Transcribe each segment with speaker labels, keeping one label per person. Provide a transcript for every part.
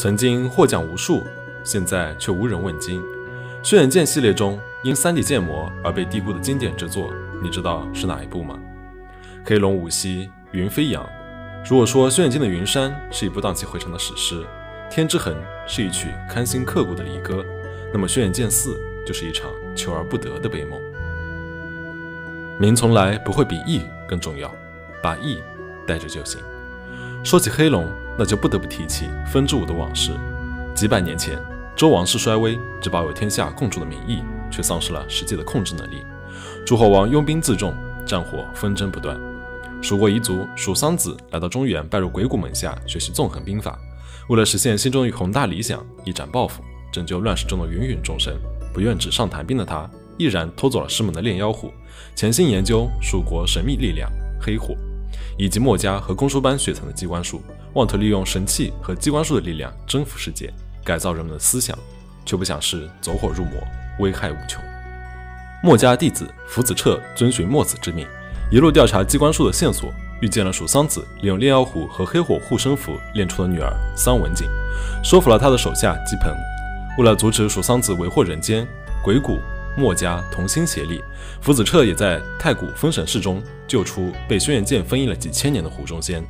Speaker 1: 曾经获奖无数，现在却无人问津。轩辕剑系列中因 3D 建模而被低估的经典之作，你知道是哪一部吗？黑龙舞兮云飞扬。如果说轩辕剑的云山是一部荡气回肠的史诗，天之痕是一曲堪心刻骨的离歌，那么轩辕剑四就是一场求而不得的悲梦。名从来不会比义更重要，把义带着就行。说起黑龙，那就不得不提起风之舞的往事。几百年前，周王室衰微，只保有天下共主的名义，却丧失了实际的控制能力。诸侯王拥兵自重，战火纷争不断。蜀国彝族蜀桑子来到中原，拜入鬼谷门下学习纵横兵法。为了实现心中的宏大理想，一展抱负，拯救乱世中的芸芸众生，不愿纸上谈兵的他，毅然偷走了师门的炼妖壶，潜心研究蜀国神秘力量黑火。以及墨家和公输班血藏的机关术，妄图利用神器和机关术的力量征服世界，改造人们的思想，却不想是走火入魔，危害无穷。墨家弟子福子彻遵循墨子之命，一路调查机关术的线索，遇见了蜀桑子利用炼妖壶和黑火护身符炼出的女儿桑文景，说服了他的手下姬鹏。为了阻止蜀桑子为祸人间，鬼谷。墨家同心协力，福子彻也在太古封神事中救出被轩辕剑封印了几千年的胡宗仙。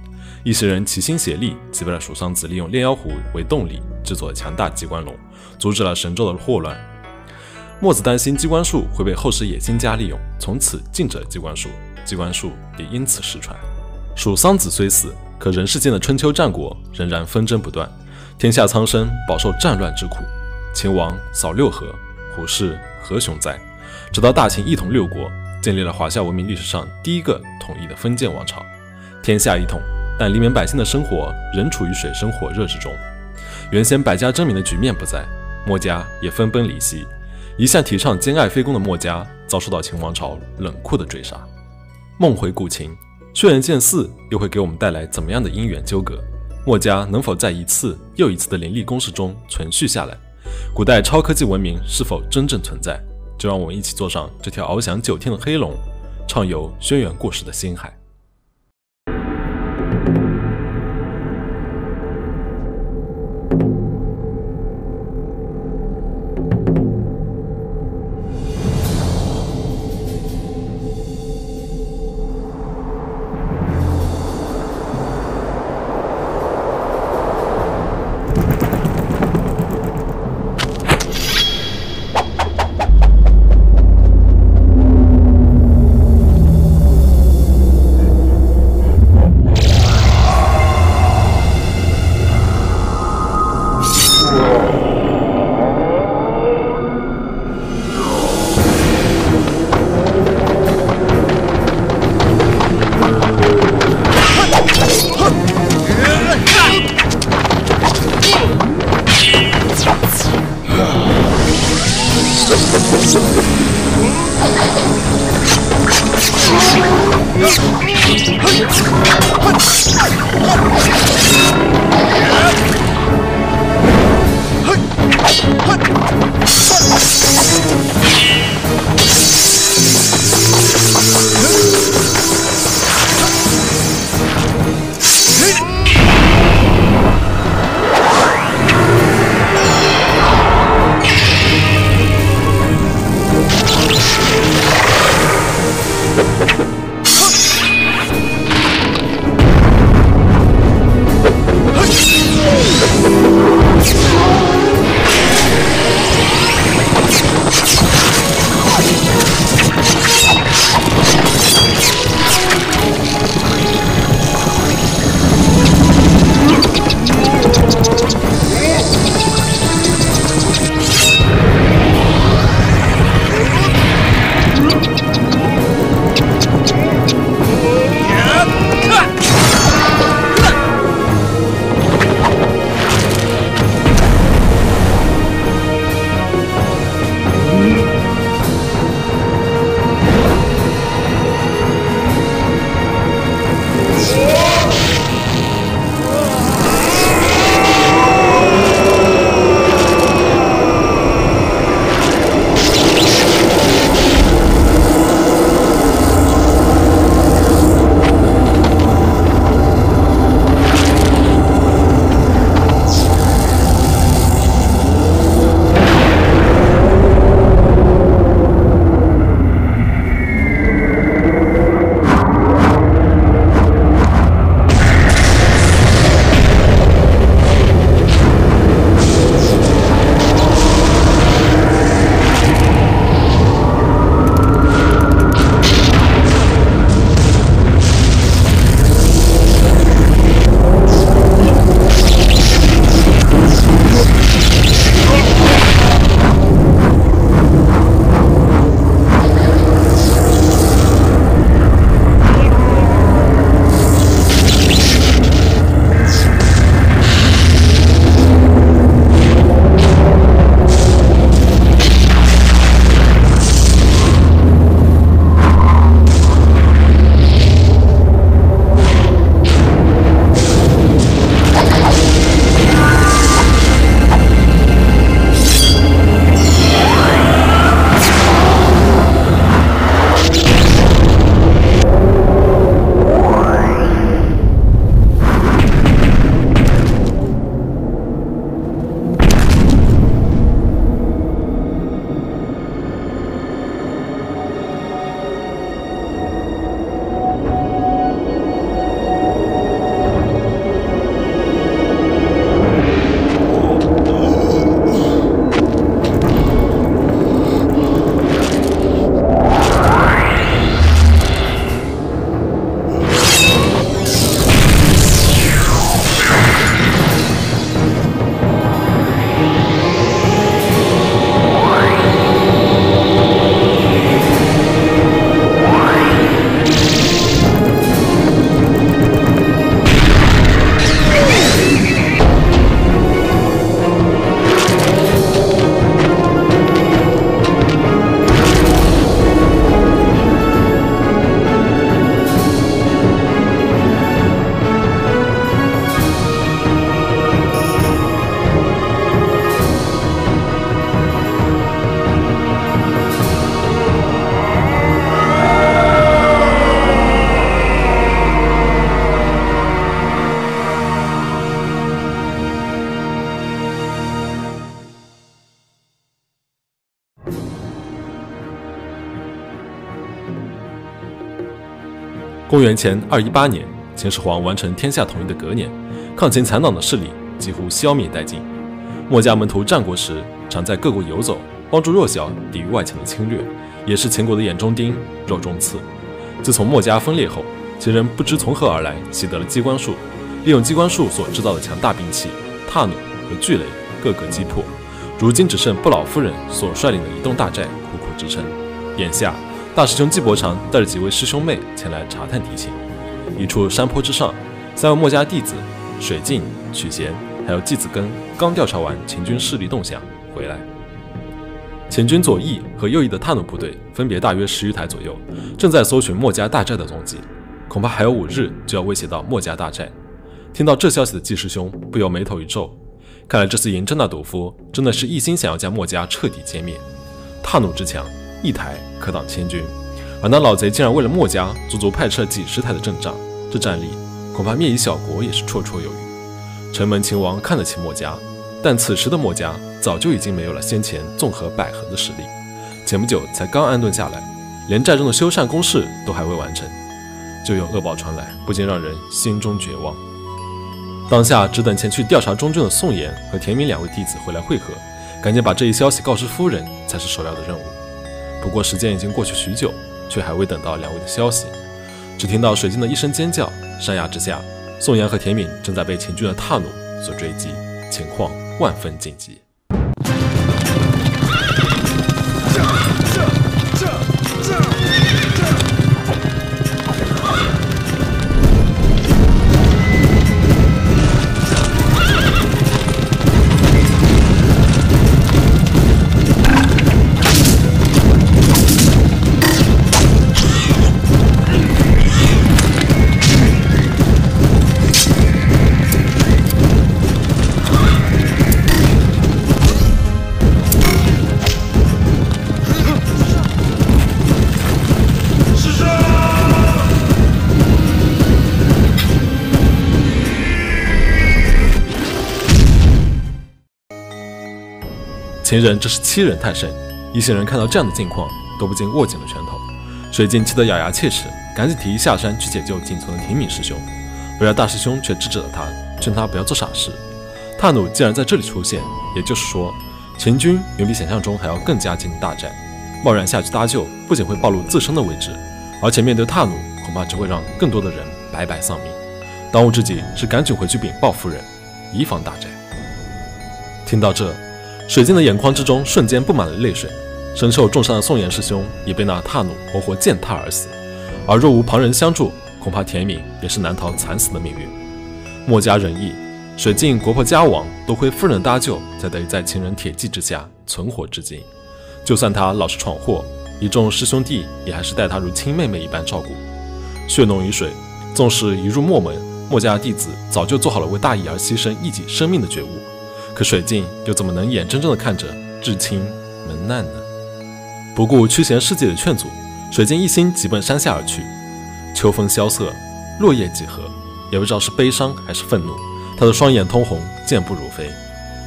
Speaker 1: 一行人齐心协力，击败了蜀桑子利用炼妖壶为动力制作强大机关龙，阻止了神州的祸乱。墨子担心机关术会被后世野心家利用，从此禁止了机关术，机关术也因此失传。蜀桑子虽死，可人世间的春秋战国仍然纷争不断，天下苍生饱受战乱之苦。秦王扫六合，胡氏。何雄哉？直到大秦一统六国，建立了华夏文明历史上第一个统一的封建王朝，天下一统，但黎民百姓的生活仍处于水深火热之中。原先百家争鸣的局面不在，墨家也分崩离析。一向提倡兼爱非攻的墨家，遭受到秦王朝冷酷的追杀。梦回古琴，轩辕剑四又会给我们带来怎么样的因缘纠葛？墨家能否在一次又一次的凌厉攻势中存续下来？古代超科技文明是否真正存在？就让我们一起坐上这条翱翔九天的黑龙，畅游轩辕故事的星海。元前二一八年，秦始皇完成天下统一的隔年，抗秦残党的势力几乎消灭殆尽。墨家门徒战国时常在各国游走，帮助弱小抵御外强的侵略，也是秦国的眼中钉、肉中刺。自从墨家分裂后，秦人不知从何而来，习得了机关术，利用机关术所制造的强大兵器踏弩和巨雷，各个击破。如今只剩不老夫人所率领的一栋大寨苦苦支撑。眼下，大师兄纪伯常带着几位师兄妹前来查探敌情。一处山坡之上，三位墨家弟子水镜、曲贤。还有季子根刚调查完秦军势力动向回来，秦军左翼和右翼的探路部队分别大约十余台左右，正在搜寻墨家大寨的踪迹，恐怕还有五日就要威胁到墨家大寨。听到这消息的季师兄不由眉头一皱，看来这次嬴政那赌夫真的是一心想要将墨家彻底歼灭。踏弩之强，一台可挡千军，而那老贼竟然为了墨家足足派出了几十台的阵仗，这战力恐怕灭一小国也是绰绰有余。城门秦王看得起墨家，但此时的墨家早就已经没有了先前纵横捭阖的实力。前不久才刚安顿下来，连寨中的修缮工事都还未完成，就有恶报传来，不禁让人心中绝望。当下只等前去调查中军的宋岩和田明两位弟子回来会合，赶紧把这一消息告知夫人，才是首要的任务。不过时间已经过去许久，却还未等到两位的消息，只听到水晶的一声尖叫，山崖之下。宋岩和田敏正在被秦军的踏弩所追击，情况万分紧急。秦人这是欺人太甚！一行人看到这样的境况，都不禁握紧了拳头。水镜气得咬牙切齿，赶紧提议下山去解救仅存的田敏师兄。不料大师兄却制止了他，劝他不要做傻事。踏弩既然在这里出现，也就是说，秦军远比想象中还要更加近大寨。贸然下去搭救，不仅会暴露自身的位置，而且面对踏弩，恐怕只会让更多的人白白丧命。当务之急是赶紧回去禀报夫人，以防大寨。听到这。水晶的眼眶之中瞬间布满了泪水，身受重伤的宋岩师兄也被那踏弩活活践踏而死，而若无旁人相助，恐怕田敏也是难逃惨死的命运。墨家仁义，水镜国破家亡，多亏夫人搭救，才得以在情人铁骑之下存活至今。就算他老是闯祸，一众师兄弟也还是待他如亲妹妹一般照顾。血浓于水，纵使一入墨门，墨家弟子早就做好了为大义而牺牲一己生命的觉悟。可水镜又怎么能眼睁睁地看着至亲门难呢？不顾屈贤师姐的劝阻，水镜一心急奔山下而去。秋风萧瑟，落叶几何，也不知道是悲伤还是愤怒，他的双眼通红，健步如飞。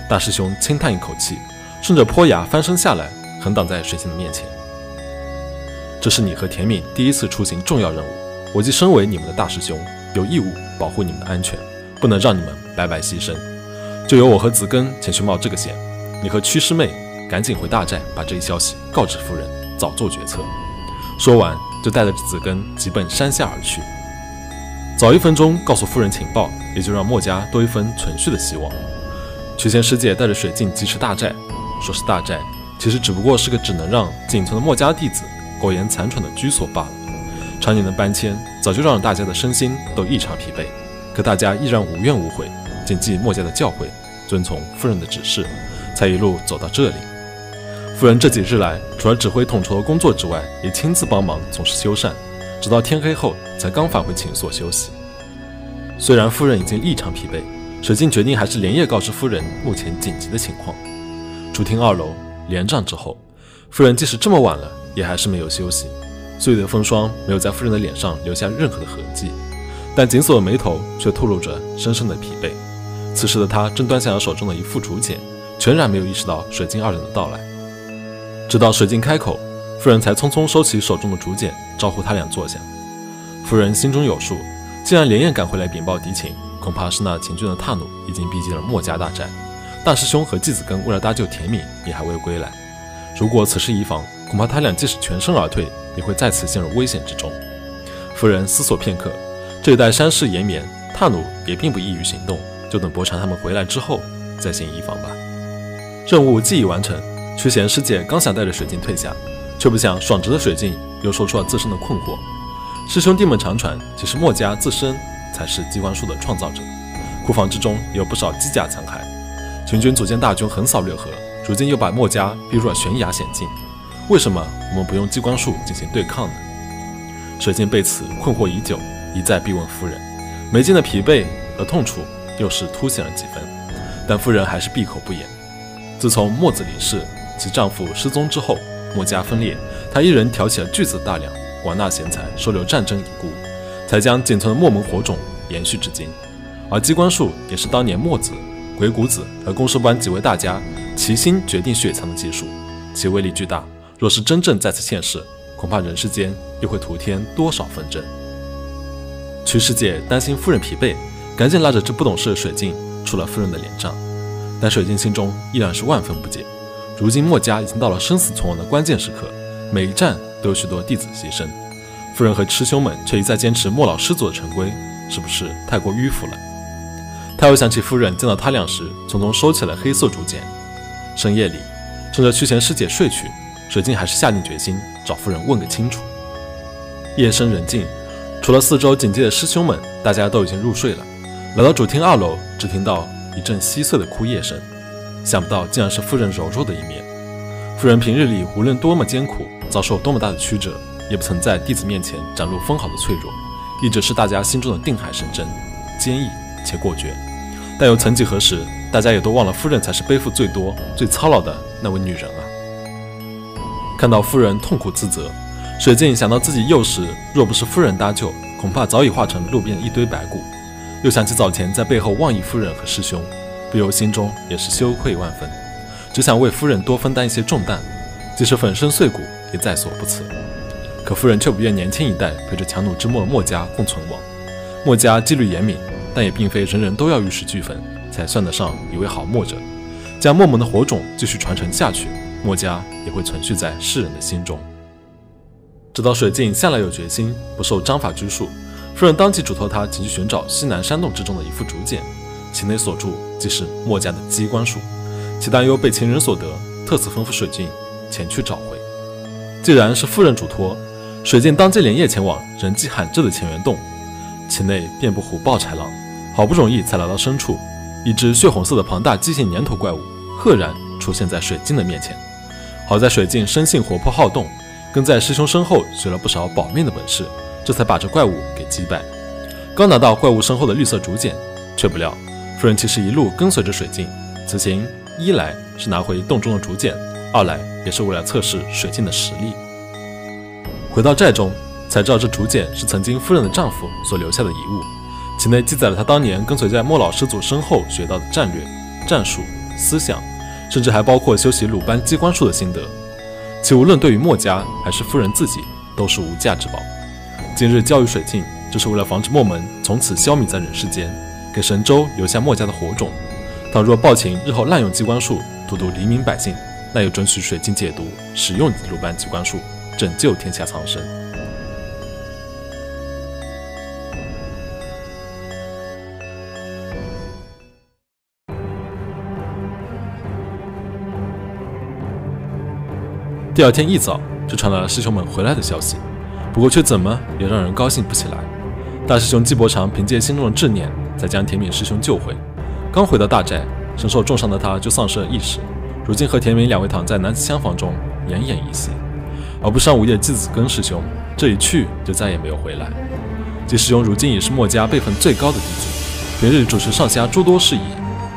Speaker 1: 大师兄轻叹一口气，顺着坡崖翻身下来，横挡在水镜的面前。这是你和田敏第一次出行重要任务，我既身为你们的大师兄，有义务保护你们的安全，不能让你们白白牺牲。就由我和子根前去冒这个险，你和屈师妹赶紧回大寨，把这一消息告知夫人，早做决策。说完，就带着子根急奔山下而去。早一分钟告诉夫人情报，也就让墨家多一分存续的希望。曲仙师姐带着水镜疾驰大寨，说是大寨，其实只不过是个只能让仅存的墨家弟子苟延残喘的居所罢了。常年的搬迁，早就让大家的身心都异常疲惫，可大家依然无怨无悔。谨记墨家的教诲，遵从夫人的指示，才一路走到这里。夫人这几日来，除了指挥统筹工作之外，也亲自帮忙从事修缮，直到天黑后才刚返回寝所休息。虽然夫人已经异常疲惫，水镜决定还是连夜告知夫人目前紧急的情况。主厅二楼连帐之后，夫人即使这么晚了，也还是没有休息。岁月的风霜没有在夫人的脸上留下任何的痕迹，但紧锁的眉头却透露着深深的疲惫。此时的他正端详着手中的一副竹简，全然没有意识到水晶二人的到来。直到水晶开口，夫人才匆匆收起手中的竹简，招呼他俩坐下。夫人心中有数，既然连夜赶回来禀报敌情，恐怕是那秦军的踏弩已经逼近了墨家大寨。大师兄和季子根为了搭救田敏，也还未归来。如果此事一防，恐怕他俩即使全身而退，也会再次陷入危险之中。夫人思索片刻，这一带山势延绵，踏弩也并不易于行动，就等伯禅他们回来之后再行移防吧。任务既已完成，屈贤师姐刚想带着水镜退下，却不想爽直的水镜又说出了自身的困惑。师兄弟们常传，其实墨家自身才是机关术的创造者，库房之中也有不少机甲残骸。秦军组建大军横扫六合，如今又把墨家逼入了悬崖险境，为什么我们不用机关术进行对抗呢？水镜被此困惑已久，一再逼问夫人，眉间的疲惫和痛楚又是凸显了几分。但夫人还是闭口不言。自从墨子离世，其丈夫失踪之后，墨家分裂，她一人挑起了巨资大梁，广纳贤才，收留战争已故，才将仅存的墨门火种延续至今。而机关术也是当年墨子、鬼谷子和公输班几位大家齐心决定血藏的技术，其威力巨大。若是真正再次现世，恐怕人世间又会徒添多少纷争。曲师姐担心夫人疲惫，赶紧拉着这不懂事的水镜出了夫人的脸帐。但水镜心中依然是万分不解。如今墨家已经到了生死存亡的关键时刻，每一战都有许多弟子牺牲，夫人和师兄们却一再坚持墨老师祖的成规，是不是太过迂腐了？他又想起夫人见到他俩时，匆匆收起了黑色竹简。深夜里，趁着屈贤师姐睡去。水镜还是下定决心找夫人问个清楚。夜深人静，除了四周警戒的师兄们，大家都已经入睡了。来到主厅二楼，只听到一阵稀碎的哭咽声。想不到竟然是夫人柔弱的一面。夫人平日里无论多么艰苦，遭受多么大的曲折，也不曾在弟子面前展露分毫的脆弱，一直是大家心中的定海神针，坚毅且果决。但又曾几何时，大家也都忘了夫人才是背负最多、最操劳的那位女人啊。看到夫人痛苦自责，水镜想到自己幼时若不是夫人搭救，恐怕早已化成路边一堆白骨。又想起早前在背后妄议夫人和师兄，不由心中也是羞愧万分，只想为夫人多分担一些重担，即使粉身碎骨也在所不辞。可夫人却不愿年轻一代陪着强弩之末的墨家共存亡。墨家纪律严明，但也并非人人都要玉石俱焚才算得上一位好墨者。将墨门的火种继续传承下去。墨家也会存续在世人的心中。直到水镜向来有决心，不受章法拘束，夫人当即嘱托他前去寻找西南山洞之中的一副竹简，其内所著即是墨家的机关术，其担忧被情人所得，特此吩咐水镜前去找回。既然是夫人嘱托，水镜当即连夜前往人迹罕至的乾元洞，其内遍布虎豹豺狼，好不容易才来到深处，一只血红色的庞大机械粘头怪物赫然出现在水镜的面前。好在水镜生性活泼好动，跟在师兄身后学了不少保命的本事，这才把这怪物给击败。刚拿到怪物身后的绿色竹简，却不料夫人其实一路跟随着水镜，此行一来是拿回洞中的竹简，二来也是为了测试水镜的实力。回到寨中，才知道这竹简是曾经夫人的丈夫所留下的遗物，其内记载了他当年跟随在莫老师祖身后学到的战略、战术、思想。甚至还包括修习鲁班机关术的心得，其无论对于墨家还是夫人自己，都是无价之宝。今日教育水镜，就是为了防止墨门从此消弭在人世间，给神州留下墨家的火种。倘若暴秦日后滥用机关术，荼毒黎民百姓，那又准许水镜解毒使用鲁班机关术，拯救天下苍生。第二天一早就传来了师兄们回来的消息，不过却怎么也让人高兴不起来。大师兄季伯长凭借心中的执念，才将田敏师兄救回。刚回到大寨，身受重伤的他就丧失了意识，如今和田敏两位躺在男子厢房中奄奄一息。而不上午夜季子根师兄这一去就再也没有回来。季师兄如今已是墨家辈分最高的弟子，平日主持上下诸多事宜，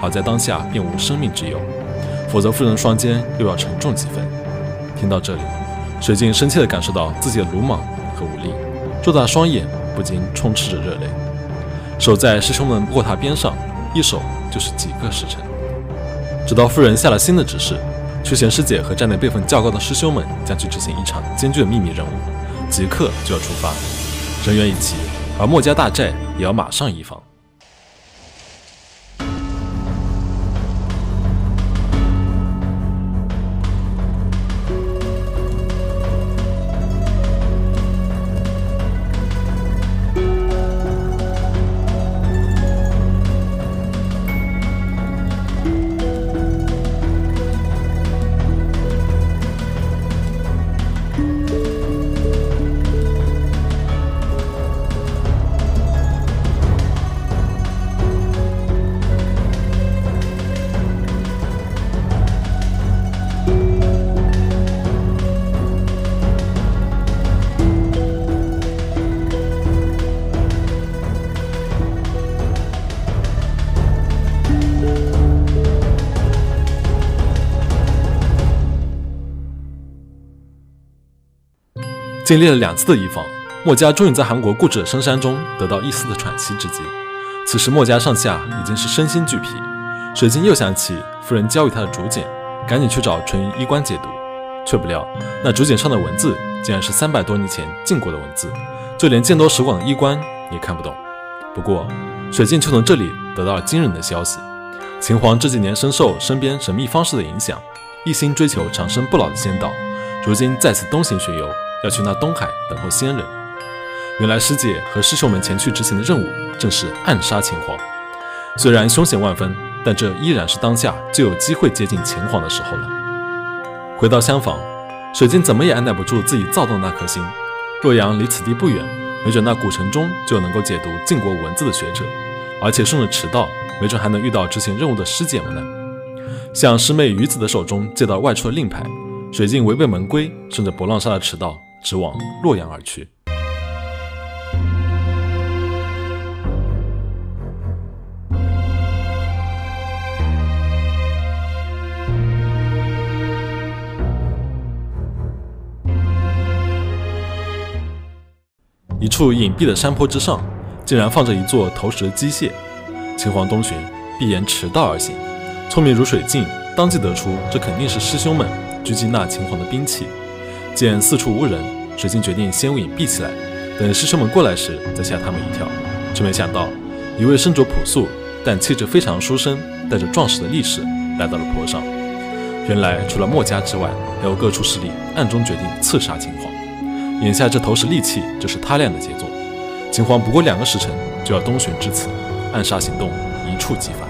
Speaker 1: 好在当下并无生命之忧，否则夫人双肩又要沉重几分。听到这里，水镜深切地感受到自己的鲁莽和无力，硕大双眼不禁充斥着热泪。守在师兄们卧榻边上，一守就是几个时辰。直到夫人下了新的指示，屈贤师姐和站内辈分较高的师兄们将去执行一场艰巨的秘密任务，即刻就要出发。人员已齐，而墨家大寨也要马上移防。经历了两次的移防，墨家终于在韩国固执的深山中得到一丝的喘息之机。此时，墨家上下已经是身心俱疲。水晶又想起夫人交予他的竹简，赶紧去找纯银医官解读，却不料那竹简上的文字竟然是三百多年前晋国的文字，就连见多识广的医官也看不懂。不过，水镜却从这里得到了惊人的消息：秦皇这几年深受身边神秘方士的影响，一心追求长生不老的仙道，如今再次东行巡游。要去那东海等候仙人。原来师姐和师兄们前去执行的任务正是暗杀秦皇。虽然凶险万分，但这依然是当下最有机会接近秦皇的时候了。回到厢房，水晶怎么也按耐不住自己躁动的那颗心。洛阳离此地不远，没准那古城中就能够解读晋国文字的学者，而且顺着驰道，没准还能遇到执行任务的师姐们呢。向师妹鱼子的手中借到外出的令牌，水晶违背门规，顺着博浪沙的驰道。直往洛阳而去。一处隐蔽的山坡之上，竟然放着一座投石机械。秦皇东巡，必沿驰道而行。聪明如水镜，当即得出这肯定是师兄们狙击那秦皇的兵器。见四处无人，水晶决定先隐蔽起来，等师兄们过来时再吓他们一跳。却没想到，一位身着朴素但气质非常书生、带着壮实的力士来到了坡上。原来，除了墨家之外，还有各处势力暗中决定刺杀秦皇。眼下这投石利器就是他俩的杰作。秦皇不过两个时辰就要东巡至此，暗杀行动一触即发。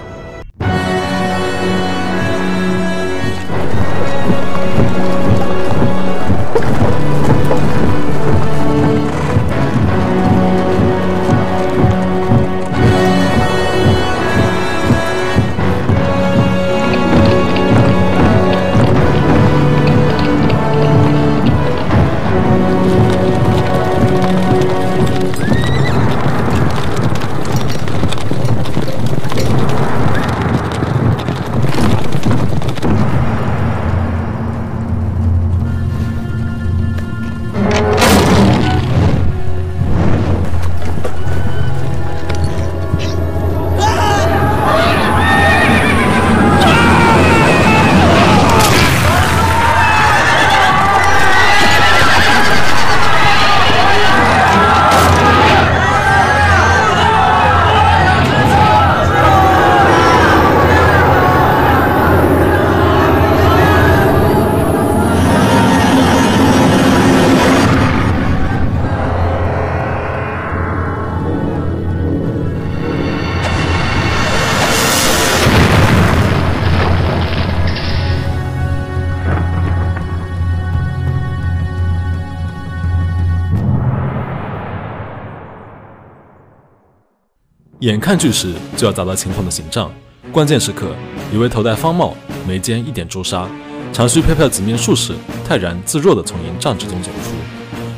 Speaker 1: 眼看巨石就要砸到秦皇的行帐，关键时刻，一位头戴方帽、眉间一点朱砂、长须飘飘紫面术士泰然自若地从营帐之中走出。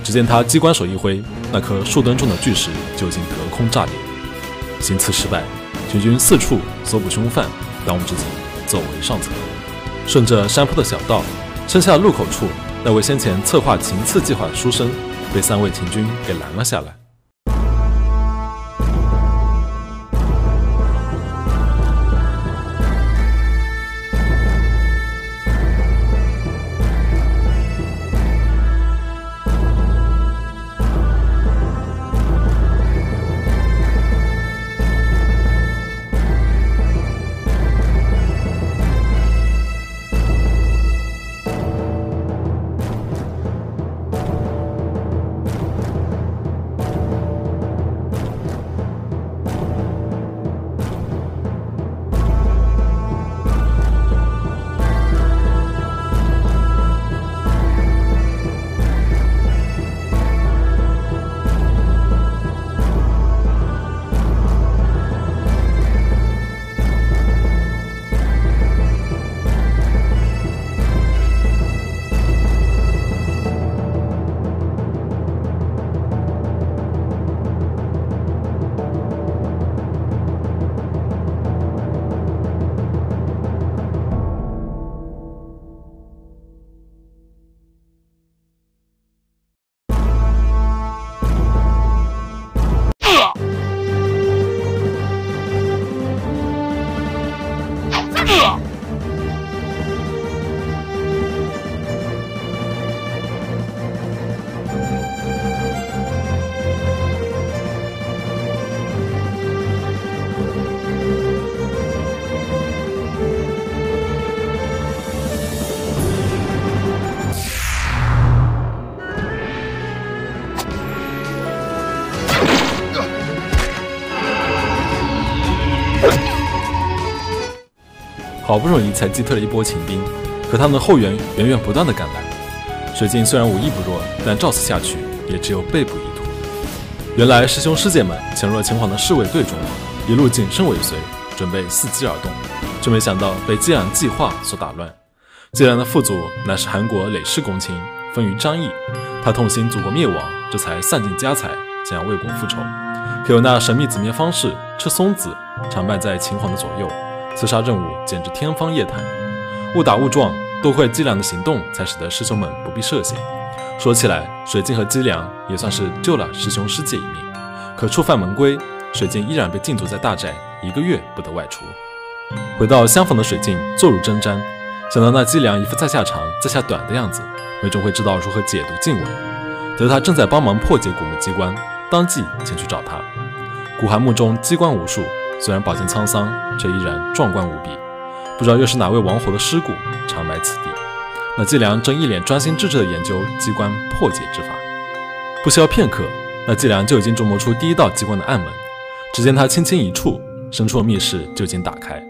Speaker 1: 只见他机关手一挥，那颗数吨重的巨石就已经隔空炸裂。行刺失败，秦军四处搜捕凶犯，当务之急走为上策。顺着山坡的小道，剩下路口处，那位先前策划秦刺计划的书生被三位秦军给拦了下来。好不容易才击退了一波秦兵，可他们的后援源源不断的赶来。水镜虽然武艺不弱，但照此下去也只有被捕一途。原来师兄师姐们潜入了秦皇的侍卫队中，一路谨慎尾随，准备伺机而动，却没想到被姬良计划所打乱。姬良的父祖乃是韩国累世公卿，封于张毅，他痛心祖国灭亡，这才散尽家财，想要为国复仇。可有那神秘紫面方士赤松子常伴在秦皇的左右，刺杀任务简直天方夜谭。误打误撞，多亏姬良的行动，才使得师兄们不必涉险。说起来，水镜和姬良也算是救了师兄师姐一命。可触犯门规，水镜依然被禁足在大宅一个月，不得外出。回到厢房的水镜坐如针毡，想到那姬良一副在下长在下短的样子，没准会知道如何解读禁文。得他正在帮忙破解古墓机关。当即前去找他。古寒墓中机关无数，虽然饱经沧桑，却依然壮观无比。不知道又是哪位亡魂的尸骨长埋此地。那季良正一脸专心致志地研究机关破解之法。不消片刻，那季良就已经琢磨出第一道机关的暗门。只见他轻轻一触，深处的密室就已经打开。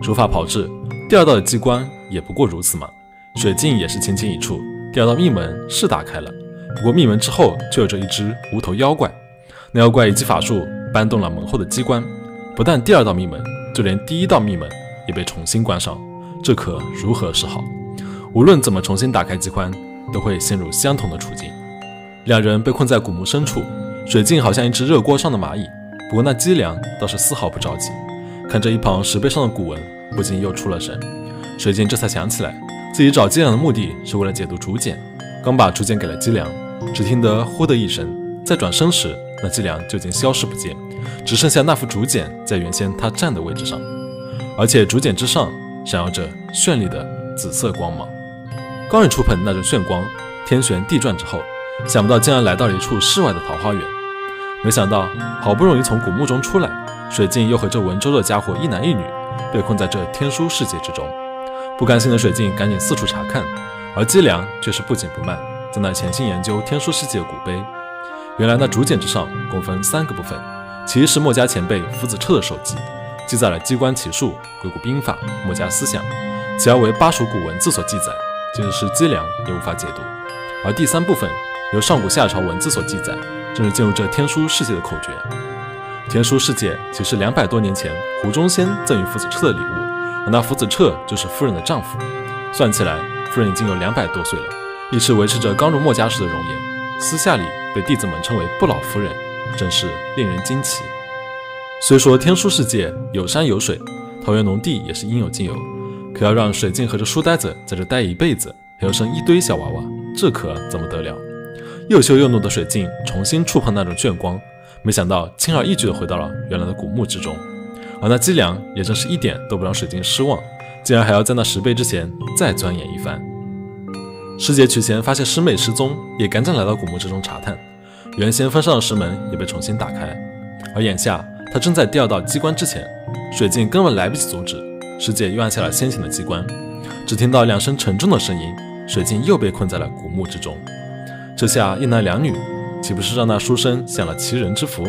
Speaker 1: 如法炮制，第二道的机关也不过如此嘛。水镜也是轻轻一触，第二道密门是打开了。不过密门之后却有着一只无头妖怪。那妖怪以及法术搬动了门后的机关，不但第二道密门，就连第一道密门也被重新关上。这可如何是好？无论怎么重新打开机关，都会陷入相同的处境。两人被困在古墓深处，水镜好像一只热锅上的蚂蚁。不过那姬良倒是丝毫不着急，看着一旁石碑上的古文，不禁又出了神。水镜这才想起来，自己找姬良的目的是为了解读竹简。刚把竹简给了姬良，只听得呼的一声，再转身时。那伎俩就已经消失不见，只剩下那副竹简在原先他站的位置上，而且竹简之上闪耀着绚丽的紫色光芒。刚一触碰那种炫光，天旋地转之后，想不到竟然来到了一处世外的桃花源。没想到好不容易从古墓中出来，水镜又和这文州的家伙一男一女被困在这天书世界之中。不甘心的水镜赶紧四处查看，而姬良却是不紧不慢，在那潜心研究天书世界古碑。原来那竹简之上共分三个部分，其一是墨家前辈夫子彻的手记，记载了机关奇术、鬼谷兵法、墨家思想；其二为巴蜀古文字所记载，即使是机良也无法解读；而第三部分由上古夏朝文字所记载，正是进入这天书世界的口诀。天书世界其实两百多年前胡忠先赠予夫子彻的礼物，而那夫子彻就是夫人的丈夫。算起来，夫人已经有两百多岁了，一直维持着刚入墨家时的容颜，私下里。被弟子们称为不老夫人，真是令人惊奇。虽说天书世界有山有水，桃园农地也是应有尽有，可要让水镜和这书呆子在这待一辈子，还要生一堆小娃娃，这可怎么得了？又羞又怒的水镜重新触碰那种炫光，没想到轻而易举地回到了原来的古墓之中。而那姬良也真是一点都不让水镜失望，竟然还要在那石碑之前再钻研一番。师姐取钱发现师妹失踪，也赶紧来到古墓之中查探。原先封上的石门也被重新打开，而眼下他正在第二道机关之前，水镜根本来不及阻止，师姐又按下了先前的机关。只听到两声沉重的声音，水镜又被困在了古墓之中。这下一男两女，岂不是让那书生享了其人之福？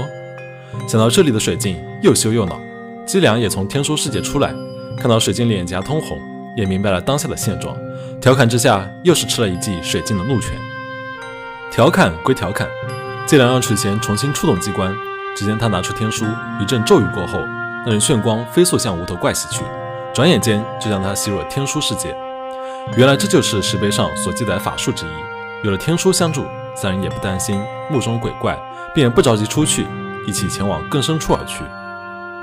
Speaker 1: 想到这里的水镜又羞又恼，姬良也从天书世界出来，看到水镜脸颊通红，也明白了当下的现状。调侃之下，又是吃了一记水镜的怒拳。调侃归调侃，季良让曲贤重新触动机关。只见他拿出天书，一阵咒语过后，那人炫光飞速向无头怪袭去，转眼间就将他吸入了天书世界。原来这就是石碑上所记载法术之一。有了天书相助，三人也不担心墓中鬼怪，便不着急出去，一起前往更深处而去。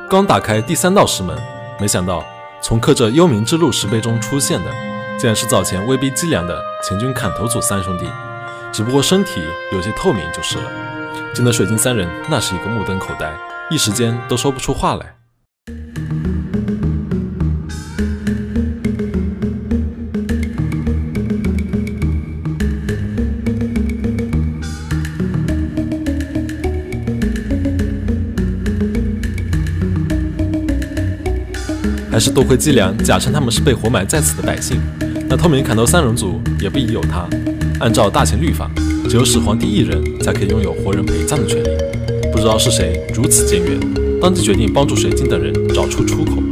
Speaker 1: 刚打开第三道石门，没想到从刻着“幽冥之路”石碑中出现的。竟然是早前威逼姬良的前军砍头组三兄弟，只不过身体有些透明就是了。惊得水晶三人那是一个目瞪口呆，一时间都说不出话来。还是多亏姬良假称他们是被活埋在此的百姓。那透明砍头三人组也不疑有他，按照大秦律法，只有始皇帝一人才可以拥有活人陪葬的权利。不知道是谁如此僭越，当即决定帮助水晶等人找出出口。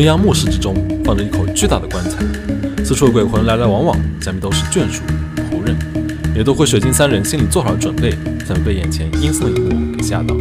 Speaker 1: 中央墓室之中放着一口巨大的棺材，四处的鬼魂来来往往，下面都是眷属、仆人，也都会水晶三人心里做好了准备，才会被眼前阴森的一幕给吓到。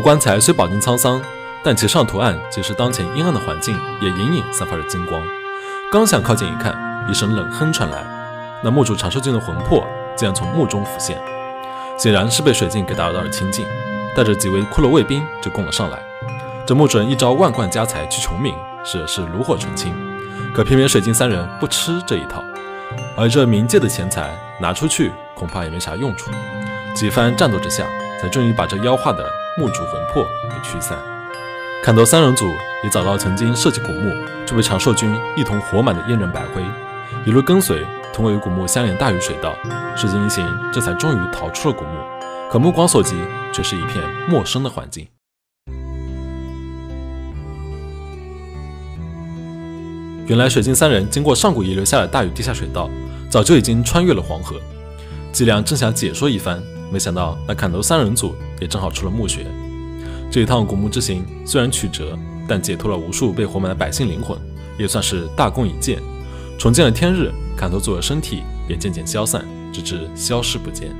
Speaker 1: 棺材虽饱经沧桑，但其上图案即使当前阴暗的环境也隐隐散发着金光。刚想靠近一看，一声冷哼传来，那墓主长寿君的魂魄竟然从墓中浮现，显然是被水镜给打扰到了清静，带着几位骷髅卫兵就攻了上来。这墓主人一招万贯家财去穷民，使的是炉火纯青，可偏偏水晶三人不吃这一套，而这冥界的钱财拿出去恐怕也没啥用处。几番战斗之下，才终于把这妖化的。墓主魂魄被驱散，砍头三人组也找到曾经设计古墓却被长寿君一同活埋的燕人白灰，一路跟随，通过与古墓相连大禹水道，水晶一行这才终于逃出了古墓。可目光所及，却是一片陌生的环境。原来水晶三人经过上古遗留下的大禹地下水道，早就已经穿越了黄河。季良正想解说一番。没想到那砍头三人组也正好出了墓穴。这一趟古墓之行虽然曲折，但解脱了无数被活埋的百姓灵魂，也算是大功一件。重见了天日，砍头组的身体也渐渐消散，直至消失不见。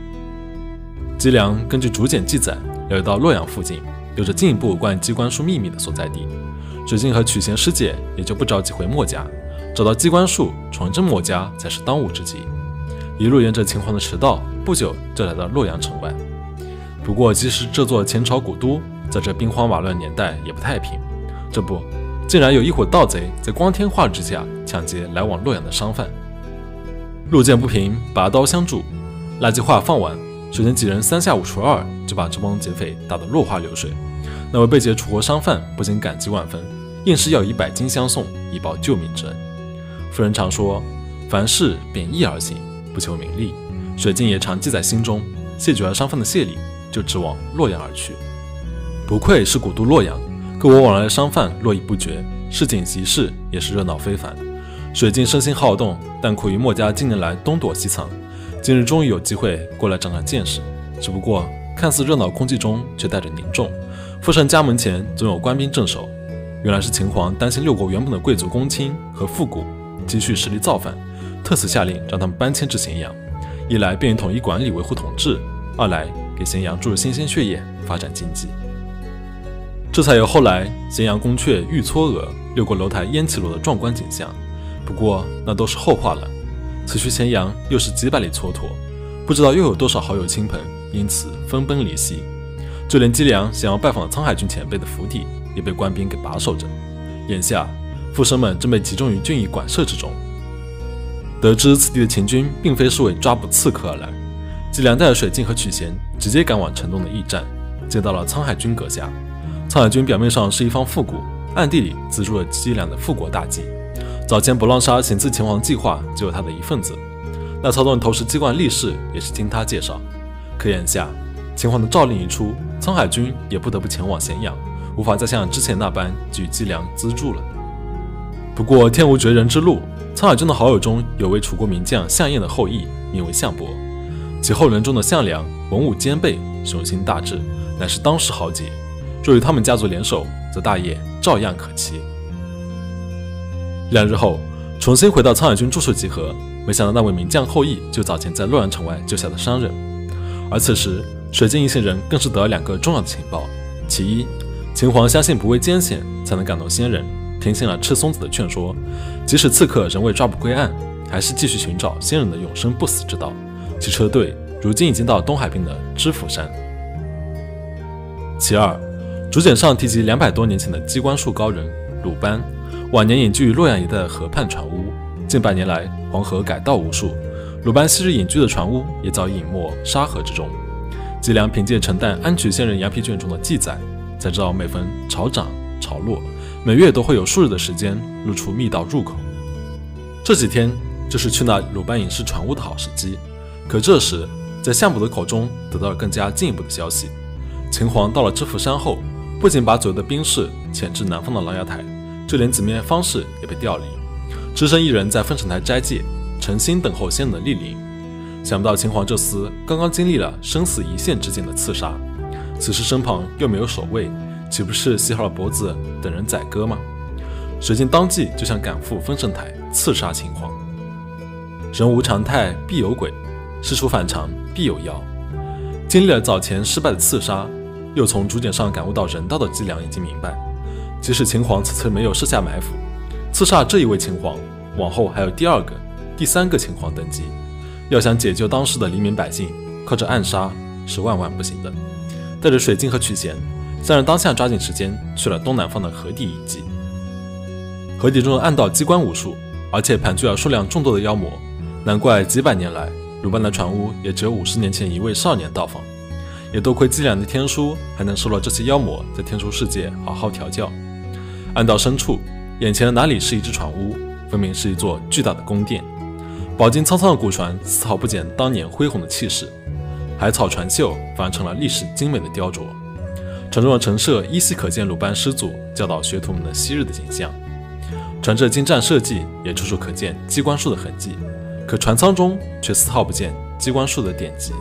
Speaker 1: 姬良根据竹简记载，了解到洛阳附近有着进一步关于机关术秘密的所在地。水镜和曲贤师姐也就不着急回墨家，找到机关术重振墨家才是当务之急。一路沿着秦皇的驰道。不久就来到洛阳城外。不过，即使这座前朝古都，在这兵荒马乱年代也不太平。这不，竟然有一伙盗贼在光天化日之下抢劫来往洛阳的商贩。路见不平，拔刀相助。那句话放完，首先几人三下五除二就把这帮劫匪打得落花流水。那位被劫楚国商贩不禁感激万分，硬是要以百金相送，以报救命之恩。夫人常说，凡事秉义而行，不求名利。水镜也常记在心中，谢绝了商贩的谢礼，就直往洛阳而去。不愧是古都洛阳，各国往来的商贩络绎不绝，市井集市也是热闹非凡。水镜身心好动，但苦于墨家近年来东躲西藏，今日终于有机会过来长长见识。只不过看似热闹空气中，却带着凝重。富盛家门前总有官兵镇守，原来是秦皇担心六国原本的贵族公卿和富贾积蓄实力造反，特此下令让他们搬迁至咸阳。一来便于统一管理、维护统治；二来给咸阳注入新鲜血液，发展经济。这才有后来咸阳宫阙玉嵯峨，六国楼台烟起落的壮观景象。不过那都是后话了。此去咸阳又是几百里蹉跎，不知道又有多少好友亲朋因此分崩离析。就连姬良想要拜访沧海郡前辈的府邸，也被官兵给把守着。眼下富生们正被集中于郡邑馆舍之中。得知此地的秦军并非是为抓捕刺客而来，季良带着水镜和曲贤直接赶往城东的驿站，接到了沧海军阁下。沧海军表面上是一方复古，暗地里资助了季良的复国大计。早前不浪沙行刺秦皇计划就有他的一份子，那操纵投石机关的力士也是经他介绍。可眼下秦皇的诏令一出，沧海军也不得不前往咸阳，无法再像之前那般给予季良资助了。不过天无绝人之路。沧海军的好友中有位楚国名将项燕的后裔，名为项伯。其后人中的项梁，文武兼备，雄心大志，乃是当世豪杰。若与他们家族联手，则大业照样可期。两日后，重新回到沧海军住处集合，没想到那位名将后裔就早前在洛阳城外救下的商人。而此时，水晶一行人更是得了两个重要的情报：其一，秦皇相信不畏艰险才能感动仙人，听信了赤松子的劝说，即使刺客仍未抓捕归案，还是继续寻找仙人的永生不死之道。其车队如今已经到东海滨的知府山。其二，竹简上提及两百多年前的机关术高人鲁班，晚年隐居于洛阳一带河畔船屋，近百年来黄河改道无数，鲁班昔日隐居的船屋也早已隐没沙河之中。吉良凭借陈旦安曲仙人羊皮卷中的记载，才知道每逢潮涨潮落，每月都会有数日的时间露出密道入口。这几天就是去那鲁班隐士船屋的好时机。可这时，在相卜的口中得到了更加进一步的消息：秦皇到了知府山后，不仅把左右的兵士遣至南方的琅琊台，就连子面方士也被调离，只身一人在丰城台斋戒，诚心等候仙人的莅临。想不到秦皇这厮刚刚经历了生死一线之间的刺杀，此时身旁又没有守卫，岂不是系好了脖子等人宰割吗？水镜当即就想赶赴丰盛台刺杀秦皇。人无常态，必有鬼；事出反常，必有妖。经历了早前失败的刺杀，又从竹简上感悟到人道的伎俩，已经明白，即使秦皇此次没有设下埋伏，刺杀这一位秦皇，往后还有第二个、第三个秦皇登基。要想解救当时的黎民百姓，靠着暗杀是万万不行的。带着水晶和曲贤，三人当下抓紧时间去了东南方的河底遗迹。河底中的暗道机关无数，而且盘踞了数量众多的妖魔，难怪几百年来鲁班的船屋也只有五十年前一位少年到访。也多亏伎俩的天书，还能收了这些妖魔在天书世界好好调教。暗道深处，眼前的哪里是一只船屋，分明是一座巨大的宫殿。饱经沧桑的古船丝毫不减当年恢宏的气势，海草船秀反而成了历史精美的雕琢。船中的陈设依稀可见鲁班师祖教导学徒们的昔日的景象，船只精湛设计也处处可见机关术的痕迹，可船舱中却丝毫不见机关术的典籍。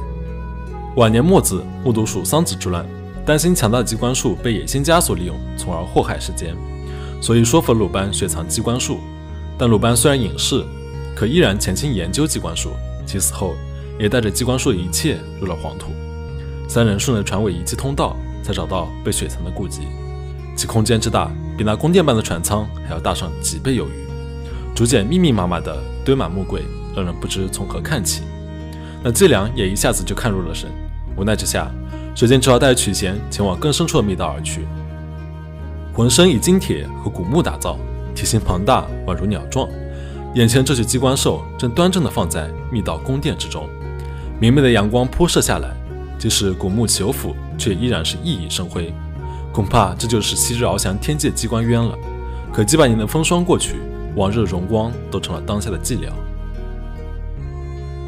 Speaker 1: 晚年墨子目睹蜀桑梓之乱，担心强大的机关术被野心家所利用，从而祸害世间，所以说服鲁班雪藏机关术。但鲁班虽然隐士。可依然潜心研究机关术，其死后也带着机关术的一切入了黄土。三人顺着船尾遗迹通道，才找到被雪藏的古籍。其空间之大，比那宫殿般的船舱还要大上几倍有余。竹简密密麻麻的堆满木柜，让人不知从何看起。那季良也一下子就看入了神，无奈之下，水晶只好带着曲弦前往更深处的密道而去。浑身以金铁和古木打造，体型庞大，宛如鸟状。眼前这具机关兽正端正地放在密道宫殿之中，明媚的阳光铺射下来，即使古木朽腐，却依然是熠熠生辉。恐怕这就是昔日翱翔天界机关渊了。可几百年的风霜过去，往日荣光都成了当下的寂寥。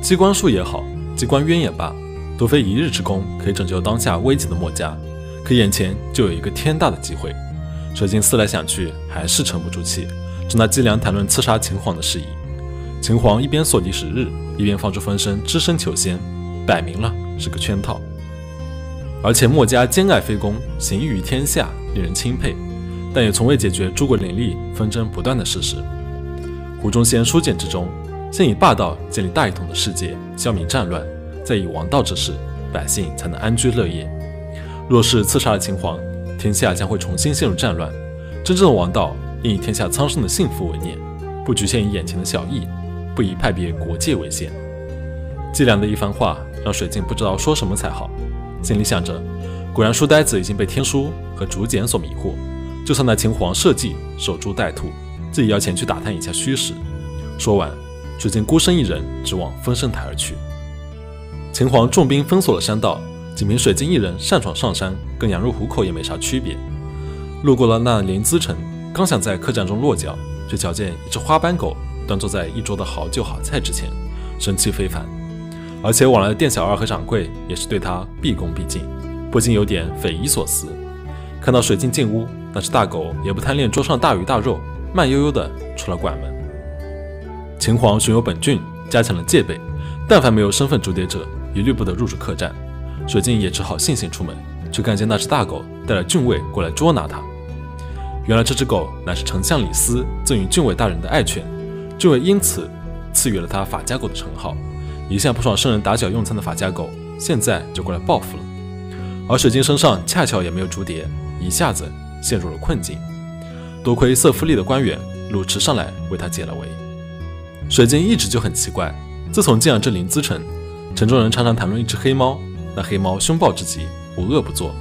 Speaker 1: 机关术也好，机关渊也罢，都非一日之功可以拯救当下危急的墨家。可眼前就有一个天大的机会，水晶思来想去，还是沉不住气。正在计量谈论刺杀秦皇的事宜，秦皇一边锁敌十日，一边放出风声，只身求仙，摆明了是个圈套。而且墨家兼爱非攻，行义于天下，令人钦佩，但也从未解决诸国林立、纷争不断的事实。胡中仙书简之中，先以霸道建立大一统的世界，消弭战乱，再以王道之势，百姓才能安居乐业。若是刺杀了秦皇，天下将会重新陷入战乱，真正的王道。应以天下苍生的幸福为念，不局限于眼前的小义，不以派别国界为限。季良的一番话让水镜不知道说什么才好，心里想着，果然书呆子已经被天书和竹简所迷惑。就算那秦皇设计守株待兔，自己要前去打探一下虚实。说完，水镜孤身一人直往丰盛台而去。秦皇重兵封锁了山道，仅凭水镜一人擅闯上山，跟羊入虎口也没啥区别。路过了那临淄城。刚想在客栈中落脚，却瞧见一只花斑狗端坐在一桌的好酒好菜之前，生气非凡。而且往来的店小二和掌柜也是对他毕恭毕敬，不禁有点匪夷所思。看到水镜进屋，那只大狗也不贪恋桌上大鱼大肉，慢悠悠地出了馆门。秦皇巡游本郡，加强了戒备，但凡没有身份逐蝶者，一律不得入住客栈。水镜也只好悻悻出门，却看见那只大狗带了郡尉过来捉拿他。原来这只狗乃是丞相李斯赠予郡尉大人的爱犬，郡尉因此赐予了他法家狗的称号。一向不爽圣人打脚用餐的法家狗，现在就过来报复了。而水晶身上恰巧也没有竹蝶，一下子陷入了困境。多亏瑟夫利的官员鲁驰上来为他解了围。水晶一直就很奇怪，自从进了这灵姿城，城中人常常谈论一只黑猫，那黑猫凶暴之极，无恶不作。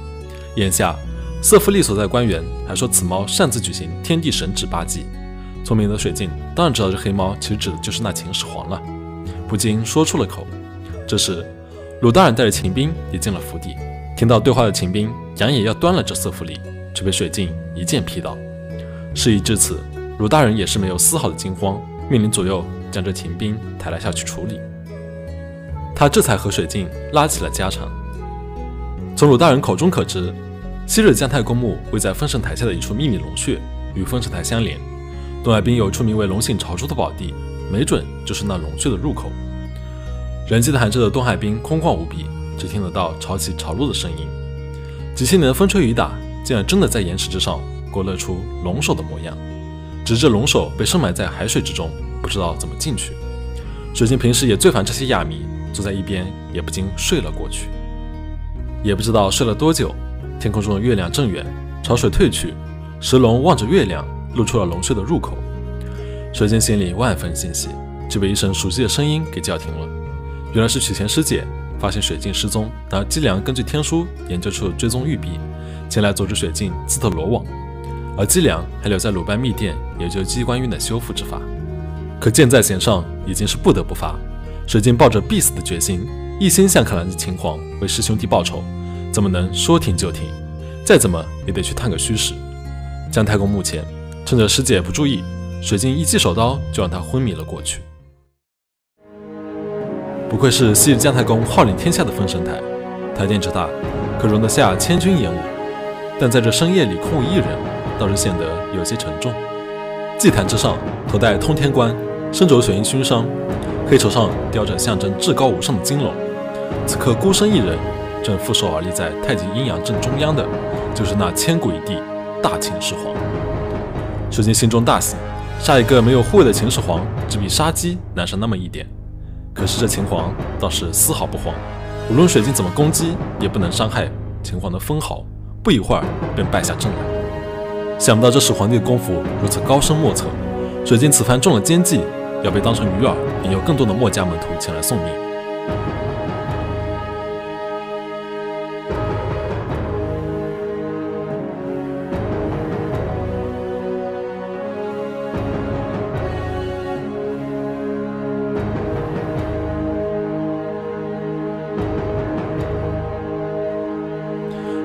Speaker 1: 眼下，瑟夫利所在官员还说此猫擅自举行天地神旨八祭。聪明的水镜当然知道这黑猫其实指的就是那秦始皇了，不禁说出了口。这时，鲁大人带着秦兵也进了府邸，听到对话的秦兵扬言要端了这瑟夫利，却被水镜一剑劈倒。事已至此，鲁大人也是没有丝毫的惊慌，命令左右将这秦兵抬了下去处理。他这才和水镜拉起了家常。从鲁大人口中可知，昔日姜太公墓位在丰神台下的一处秘密龙穴，与丰神台相连。东海滨有处名为龙姓朝珠的宝地，没准就是那龙穴的入口。人迹罕至的东海滨空旷无比，只听得到潮起潮落的声音。几千年的风吹雨打，竟然真的在岩石之上勾勒出龙首的模样。直至龙首被深埋在海水之中，不知道怎么进去。水晶平时也最烦这些哑谜，坐在一边也不禁睡了过去。也不知道睡了多久，天空中的月亮正圆，潮水退去，石龙望着月亮，露出了龙穴的入口。水晶心里万分欣喜，却被一声熟悉的声音给叫停了。原来是曲钱师姐发现水镜失踪，然后姬良根据天书研究出追踪玉璧，前来阻止水镜自投罗网。而姬良还留在鲁班密殿研究机关运的修复之法。可箭在弦上，已经是不得不发。水镜抱着必死的决心，一心想看来秦皇为师兄弟报仇，怎么能说停就停？再怎么也得去探个虚实。姜太公墓前，趁着师姐不注意，水镜一记手刀就让他昏迷了过去。不愧是昔日姜太公号令天下的封神台，台殿之大，可容得下千军演武。但在这深夜里空无一人，倒是显得有些沉重。祭坛之上，头戴通天冠，身着玄衣勋章，黑绸上雕着象征至高无上的金龙。此刻孤身一人，正负手而立在太极阴阳阵中央的，就是那千古一帝大秦始皇。水晶心中大喜，杀一个没有护卫的秦始皇，只比杀鸡难上那么一点。可是这秦皇倒是丝毫不慌，无论水晶怎么攻击，也不能伤害秦皇的分毫。不一会儿便败下阵来。想不到这始皇帝的功夫如此高深莫测，水晶此番中了奸计，要被当成鱼饵，引诱更多的墨家门徒前来送命。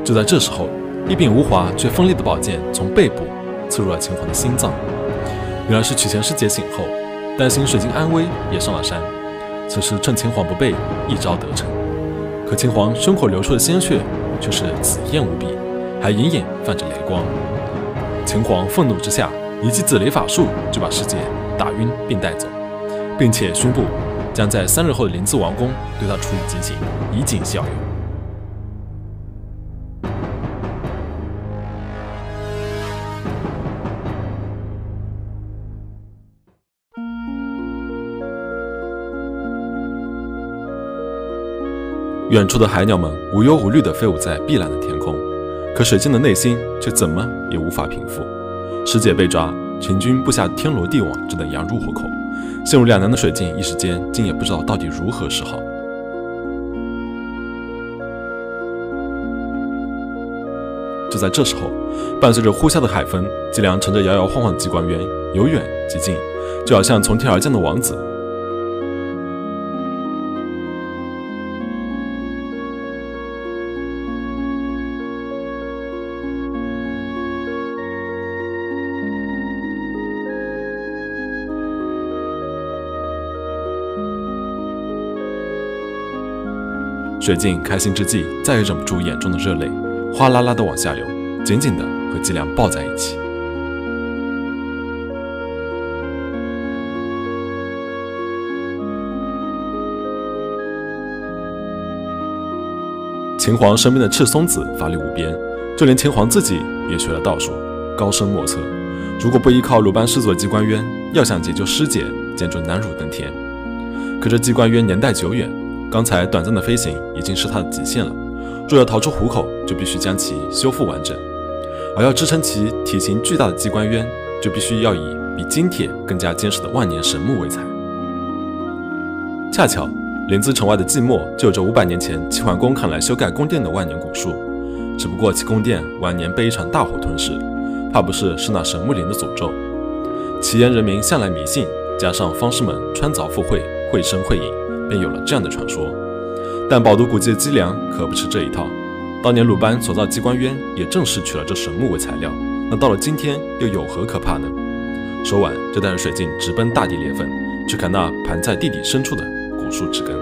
Speaker 1: 就在这时候，一柄无华却锋利的宝剑从背部刺入了秦皇的心脏。原来是曲前师姐醒后，担心水晶安危，也上了山。此时趁秦皇不备，一招得逞。可秦皇胸口流出的鲜血却是紫艳无比，还隐隐泛着雷光。秦皇愤怒之下，一记紫雷法术就把师姐打晕并带走，并且宣布将在三日后的灵姿王宫对他处以极刑，以儆效尤。远处的海鸟们无忧无虑地飞舞在碧蓝的天空，可水晶的内心却怎么也无法平复。师姐被抓，秦军布下天罗地网，只等羊入虎口。陷入两难的水晶一时间竟也不知道到底如何是好。就在这时候，伴随着呼啸的海风，季良乘着摇摇晃晃的机关鸢，由远及近，就好像从天而降的王子。水镜开心之际，再也忍不住眼中的热泪，哗啦啦的往下流，紧紧的和季良抱在一起。秦皇身边的赤松子法力无边，就连秦皇自己也学了道术，高深莫测。如果不依靠鲁班师祖的机关渊，要想解救师姐，简直难如登天。可这机关渊年代久远。刚才短暂的飞行已经是他的极限了，若要逃出虎口，就必须将其修复完整。而要支撑其体型巨大的机关渊，就必须要以比金铁更加坚实的万年神木为材。恰巧临淄城外的寂寞就有着五百年前齐桓公砍来修盖宫殿的万年古树，只不过其宫殿晚年被一场大火吞噬，怕不是是那神木林的诅咒。齐言人民向来迷信，加上方士们穿凿附会、绘声绘影，便有了这样的传说。但饱读古籍的姬良可不吃这一套。当年鲁班所造机关渊，也正是取了这神木为材料。那到了今天，又有何可怕呢？说完，就带着水镜直奔大地裂缝，去砍那盘在地底深处的古树之根。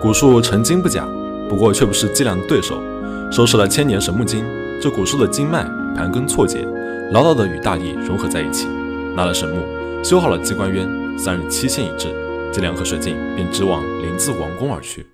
Speaker 1: 古树成精不假，不过却不是姬良的对手。收拾了千年神木精，这古树的经脉盘根错节，牢牢地与大地融合在一起。拿了神木，修好了机关鸢，三人期限已至，姬良和水镜便直往林子王宫而去。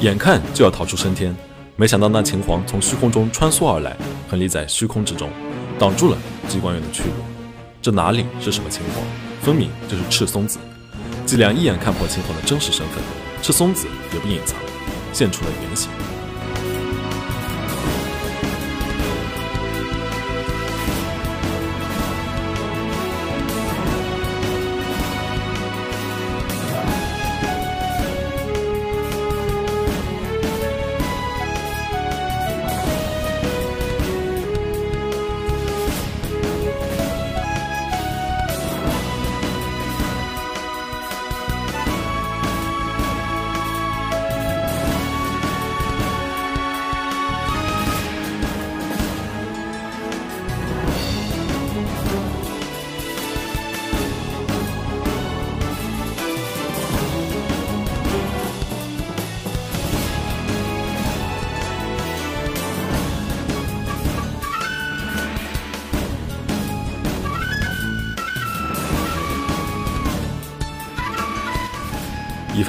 Speaker 1: 眼看就要逃出升天，没想到那秦皇从虚空中穿梭而来，横立在虚空之中，挡住了机关员的去路。这哪里是什么秦皇，分明就是赤松子。姬良一眼看破秦皇的真实身份，赤松子也不隐藏，现出了原形。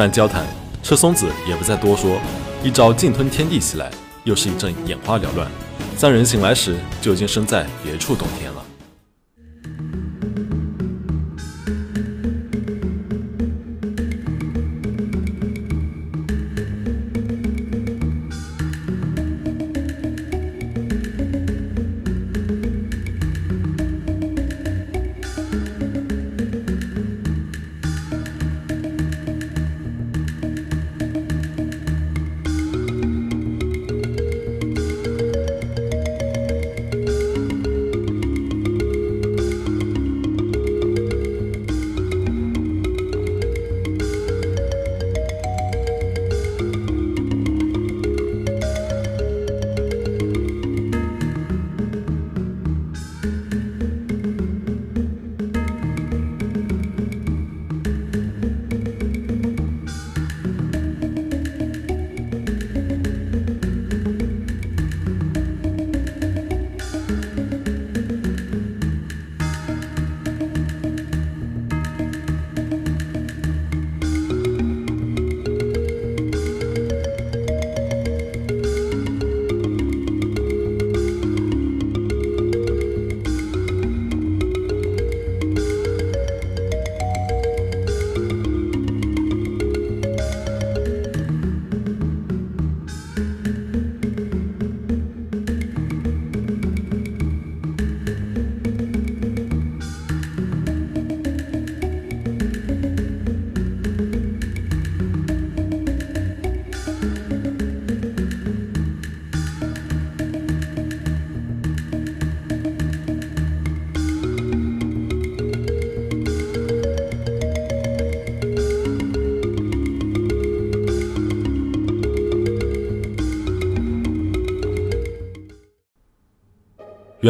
Speaker 1: 番交谈，赤松子也不再多说，一招劲吞天地袭来，又是一阵眼花缭乱。三人醒来时，就已经身在别处洞天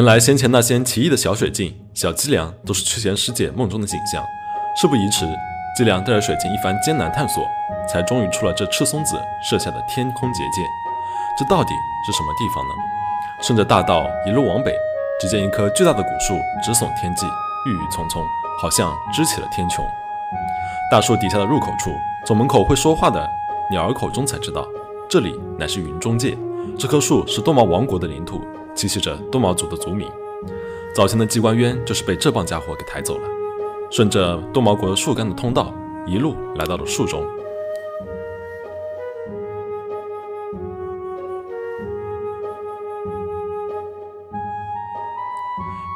Speaker 1: 原来先前那些奇异的小水镜、小脊梁，都是屈贤师姐梦中的景象。事不宜迟，脊梁带着水镜一番艰难探索，才终于出了这赤松子设下的天空结界。这到底是什么地方呢？顺着大道一路往北，只见一棵巨大的古树直耸天际，郁郁葱葱，好像支起了天穹。大树底下的入口处，从门口会说话的鸟儿口中才知道，这里乃是云中界。这棵树是多毛王国的领土。栖息着多毛族的族民，早前的机关渊就是被这帮家伙给抬走了。顺着多毛国的树干的通道，一路来到了树中。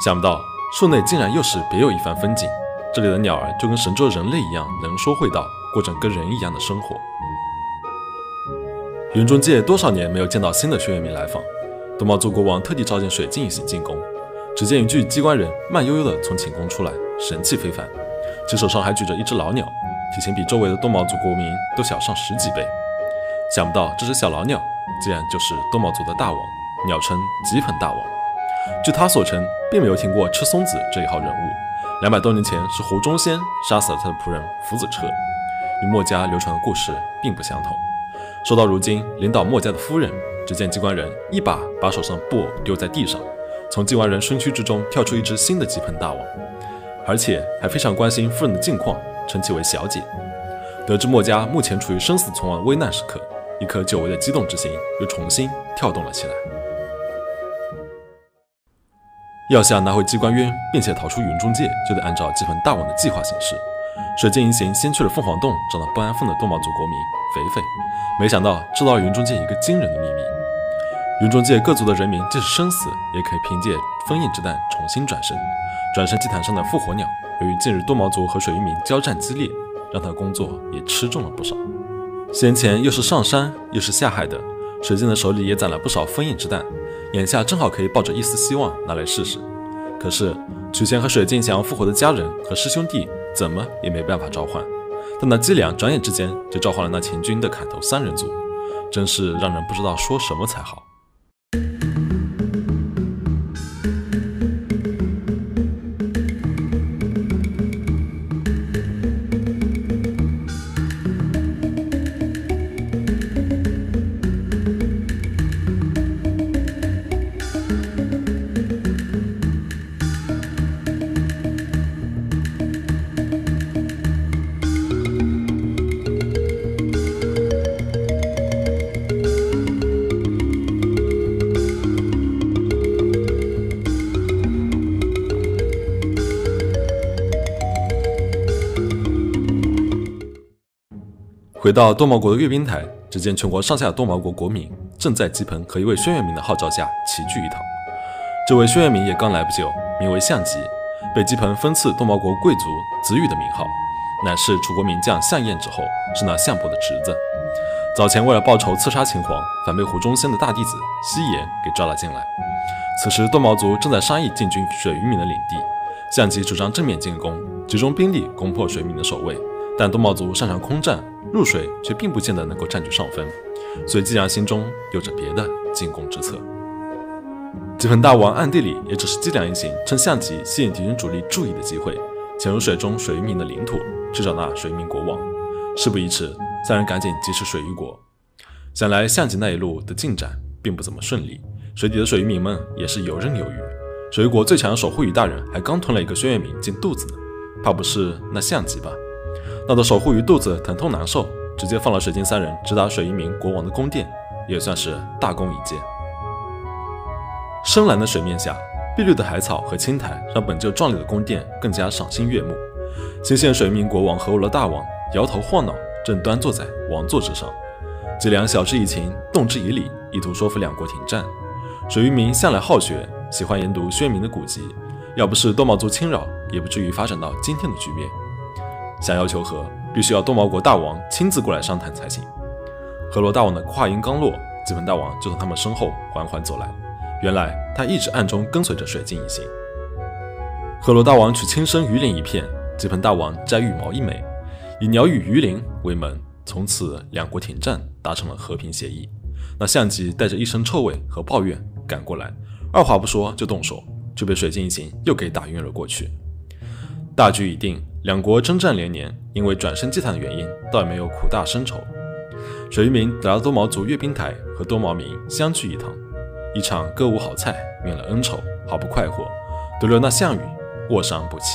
Speaker 1: 想不到树内竟然又是别有一番风景。这里的鸟儿就跟神州人类一样，能说会道，过着跟人一样的生活。云中界多少年没有见到新的轩辕明来访。多毛族国王特地召见水镜一行进宫，只见一具机关人慢悠悠地从寝宫出来，神气非凡，其手上还举着一只老鸟，体型比周围的多毛族国民都小上十几倍。想不到这只小老鸟竟然就是多毛族的大王，鸟称吉盆大王。据他所称，并没有听过赤松子这一号人物。两百多年前是胡忠先杀死了他的仆人福子彻，与墨家流传的故事并不相同。说到如今，领导墨家的夫人。只见机关人一把把手上布偶丢在地上，从机关人身躯之中跳出一只新的鸡盆大王，而且还非常关心夫人的近况，称其为小姐。得知墨家目前处于生死存亡危难时刻，一颗久违的激动之心又重新跳动了起来。要想拿回机关渊，并且逃出云中界，就得按照鸡盆大王的计划行事。水镜一行先去了凤凰洞，找到不安分的多毛族国民肥肥，没想到知道了云中界一个惊人的秘密。云中界各族的人民，即使生死，也可以凭借封印之弹重新转生。转生祭坛上的复活鸟，由于近日多毛族和水域民交战激烈，让他工作也吃重了不少。先前又是上山又是下海的，水镜的手里也攒了不少封印之弹，眼下正好可以抱着一丝希望拿来试试。可是曲仙和水镜想要复活的家人和师兄弟，怎么也没办法召唤。但那伎俩转眼之间就召唤了那秦军的砍头三人组，真是让人不知道说什么才好。回到多毛国的阅兵台，只见全国上下多毛国国民正在姬鹏和一位轩辕明的号召下齐聚一堂。这位轩辕明也刚来不久，名为项吉，被姬鹏封赐多毛国贵族子羽的名号，乃是楚国名将项燕之后，是那项伯的侄子。早前为了报仇刺杀秦皇，反被胡中仙的大弟子西颜给抓了进来。此时多毛族正在商议进军水域民的领地，项吉主张正面进攻，集中兵力攻破水民的守卫，但东茂族擅长空战。入水却并不见得能够占据上风，所以季良心中有着别的进攻之策。吉盆大王暗地里也只是伎俩一行趁象棋吸引敌人主力注意的机会，潜入水中水域民的领土去找那水域民国王。事不宜迟，三人赶紧急驰水域国。想来象棋那一路的进展并不怎么顺利，水底的水域民们也是游刃有余。水域国最强的守护羽大人还刚吞了一个轩辕明进肚子呢，怕不是那象棋吧？闹得守护鱼肚子疼痛难受，直接放了水晶三人直达水一名国王的宫殿，也算是大功一件。深蓝的水面下，碧绿的海草和青苔让本就壮丽的宫殿更加赏心悦目。新献水民国王和欧罗大王摇头晃脑，正端坐在王座之上。吉良晓之以情，动之以理，意图说服两国停战。水域民向来好学，喜欢研读宣明的古籍，要不是多毛族侵扰，也不至于发展到今天的局面。想要求和，必须要多毛国大王亲自过来商谈才行。河罗大王的话音刚落，吉盆大王就从他们身后缓缓走来。原来他一直暗中跟随着水镜一行。河罗大王取轻身鱼鳞一片，吉盆大王摘羽毛一枚，以鸟羽鱼鳞为门，从此两国停战，达成了和平协议。那项籍带着一身臭味和抱怨赶过来，二话不说就动手，就被水晶一行又给打晕了过去。大局已定，两国征战连年，因为转身祭坛的原因，倒也没有苦大深仇。水玉明来到多毛族阅兵台，和多毛民相聚一堂，一场歌舞好菜，免了恩仇，好不快活，独留那项羽卧伤不起。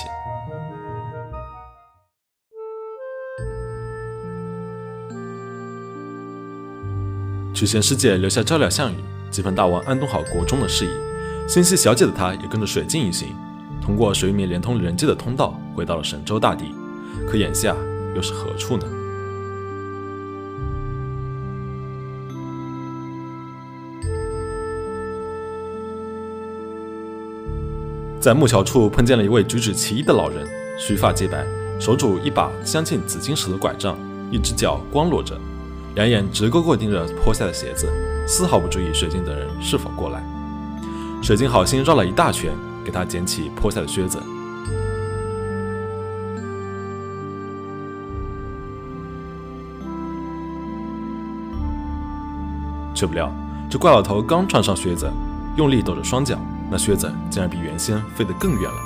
Speaker 1: 去仙世界留下照料项羽，几番大王安顿好国中的事宜，心系小姐的他，也跟着水镜一行，通过水面连通人界的通道，回到了神州大地。可眼下又是何处呢？在木桥处碰见了一位举止奇异的老人，须发皆白，手拄一把镶嵌紫金石的拐杖，一只脚光裸着，两眼直勾勾盯着坡下的鞋子，丝毫不注意水晶等人是否过来。水晶好心绕了一大圈，给他捡起坡下的靴子，却不料这怪老头刚穿上靴子，用力抖着双脚。那靴子竟然比原先飞得更远了，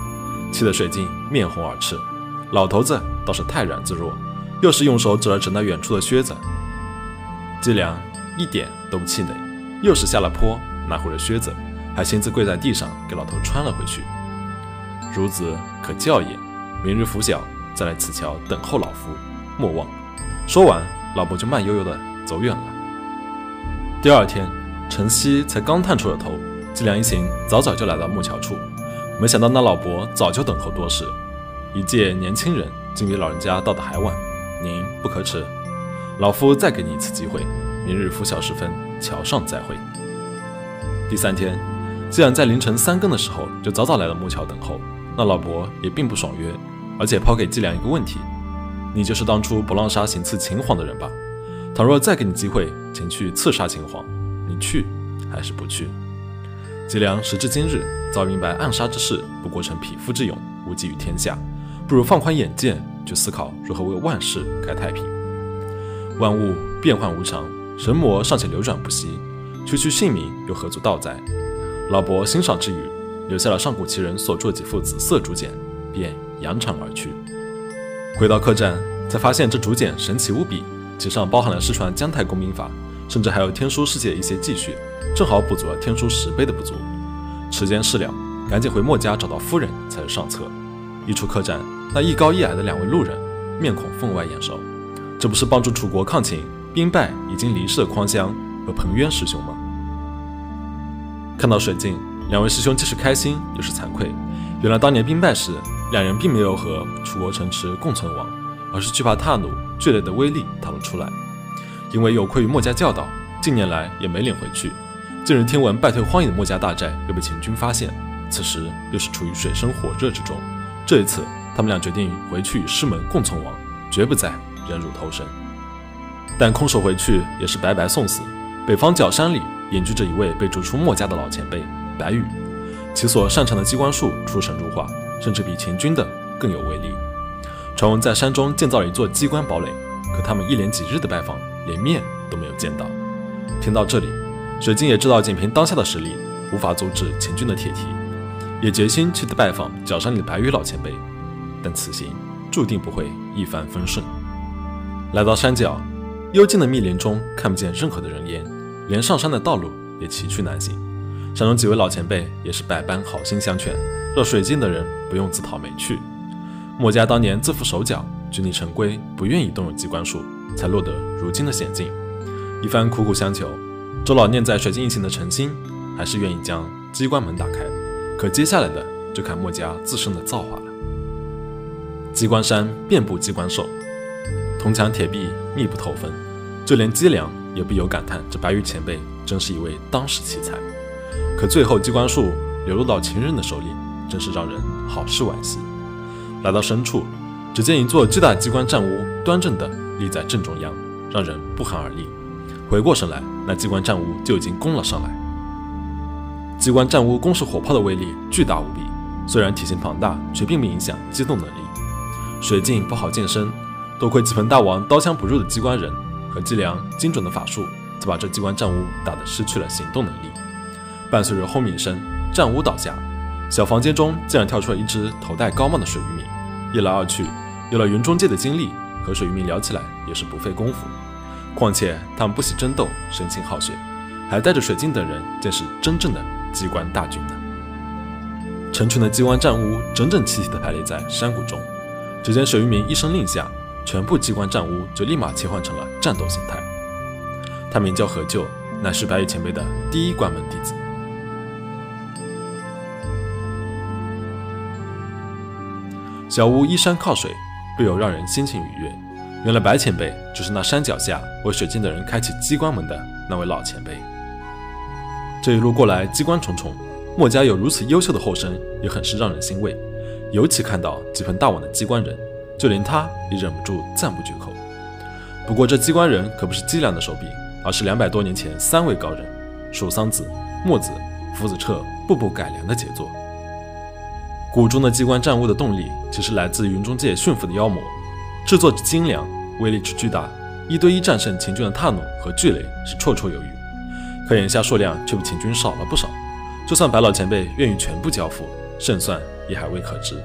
Speaker 1: 气得水晶面红耳赤。老头子倒是泰然自若，又是用手指了指那远处的靴子。季良一点都不气馁，又是下了坡，拿回了靴子，还亲自跪在地上给老头穿了回去。孺子可教也，明日拂晓再来此桥等候老夫，莫忘。说完，老伯就慢悠悠地走远了。第二天，晨曦才刚探出了头。季良一行早早就来到木桥处，没想到那老伯早就等候多时。一介年轻人竟比老人家到的还晚，您不可耻，老夫再给你一次机会，明日拂晓时分桥上再会。第三天，既然在凌晨三更的时候就早早来到木桥等候，那老伯也并不爽约，而且抛给季良一个问题：你就是当初不浪沙行刺秦皇的人吧？倘若再给你机会前去刺杀秦皇，你去还是不去？季良时至今日，早明白暗杀之事不过成匹夫之勇，无济于天下，不如放宽眼界，去思考如何为万世开太平。万物变幻无常，神魔尚且流转不息，区区性命又何足道哉？老伯欣赏之余，留下了上古奇人所著几副紫色竹简，便扬长而去。回到客栈，才发现这竹简神奇无比，其上包含了失传姜太公兵法，甚至还有天书世界的一些记叙。正好补足了天书十倍的不足，时间事了，赶紧回墨家找到夫人才是上策。一出客栈，那一高一矮的两位路人，面孔分外眼熟，这不是帮助楚国抗秦、兵败已经离世的匡襄和彭渊师兄吗？看到水镜，两位师兄既是开心又是惭愧。原来当年兵败时，两人并没有和楚国城池共存亡，而是惧怕踏怒巨雷的威力逃了出来。因为有愧于墨家教导，近年来也没脸回去。近日听闻败退荒野的墨家大寨又被秦军发现，此时又是处于水深火热之中。这一次，他们俩决定回去与师门共存亡，绝不再忍辱偷生。但空手回去也是白白送死。北方角山里隐居着一位被逐出墨家的老前辈白羽，其所擅长的机关术出神入化，甚至比秦军的更有威力。传闻在山中建造了一座机关堡垒，可他们一连几日的拜访，连面都没有见到。听到这里。水晶也知道，仅凭当下的实力，无法阻止秦军的铁蹄，也决心去拜访角山里的白羽老前辈。但此行注定不会一帆风顺。来到山脚，幽静的密林中看不见任何的人烟，连上山的道路也崎岖难行。山中几位老前辈也是百般好心相劝，让水晶的人不用自讨没趣。墨家当年自负手脚，拘泥成规，不愿意动用机关术，才落得如今的险境。一番苦苦相求。周老念在水晶一行的诚心，还是愿意将机关门打开。可接下来的就看墨家自身的造化了。机关山遍布机关兽，铜墙铁壁密不透风，就连脊梁也不由感叹：这白羽前辈真是一位当世奇才。可最后机关术流落到秦人的手里，真是让人好是惋惜。来到深处，只见一座巨大机关战屋端正的立在正中央，让人不寒而栗。回过神来，那机关战屋就已经攻了上来。机关战屋攻势火炮的威力巨大无比，虽然体型庞大，却并不影响机动能力。水镜不好近身，多亏几盆大王刀枪不入的机关人和姬良精准的法术，才把这机关战屋打得失去了行动能力。伴随着轰鸣声，战屋倒下，小房间中竟然跳出了一只头戴高帽的水渔民。一来二去，有了云中界的经历，和水渔民聊起来也是不费功夫。况且他们不喜争斗，生性好学，还带着水镜等人，见识真正的机关大军呢。成群的机关战屋整整齐齐地排列在山谷中，只见水渔民一声令下，全部机关战屋就立马切换成了战斗形态。他名叫何救，乃是白羽前辈的第一关门弟子。小屋依山靠水，不由让人心情愉悦。原来白前辈就是那山脚下为水晶的人开启机关门的那位老前辈。这一路过来，机关重重。墨家有如此优秀的后生，也很是让人欣慰。尤其看到几盆大碗的机关人，就连他也忍不住赞不绝口。不过这机关人可不是伎俩的手笔，而是两百多年前三位高人蜀桑子、墨子、夫子彻步步改良的杰作。谷中的机关战物的动力，其实来自云中界驯服的妖魔，制作之精良，威力之巨大，一对一战胜秦军的踏弩和巨雷是绰绰有余。可眼下数量却比秦军少了不少。就算白老前辈愿意全部交付，胜算也还未可知。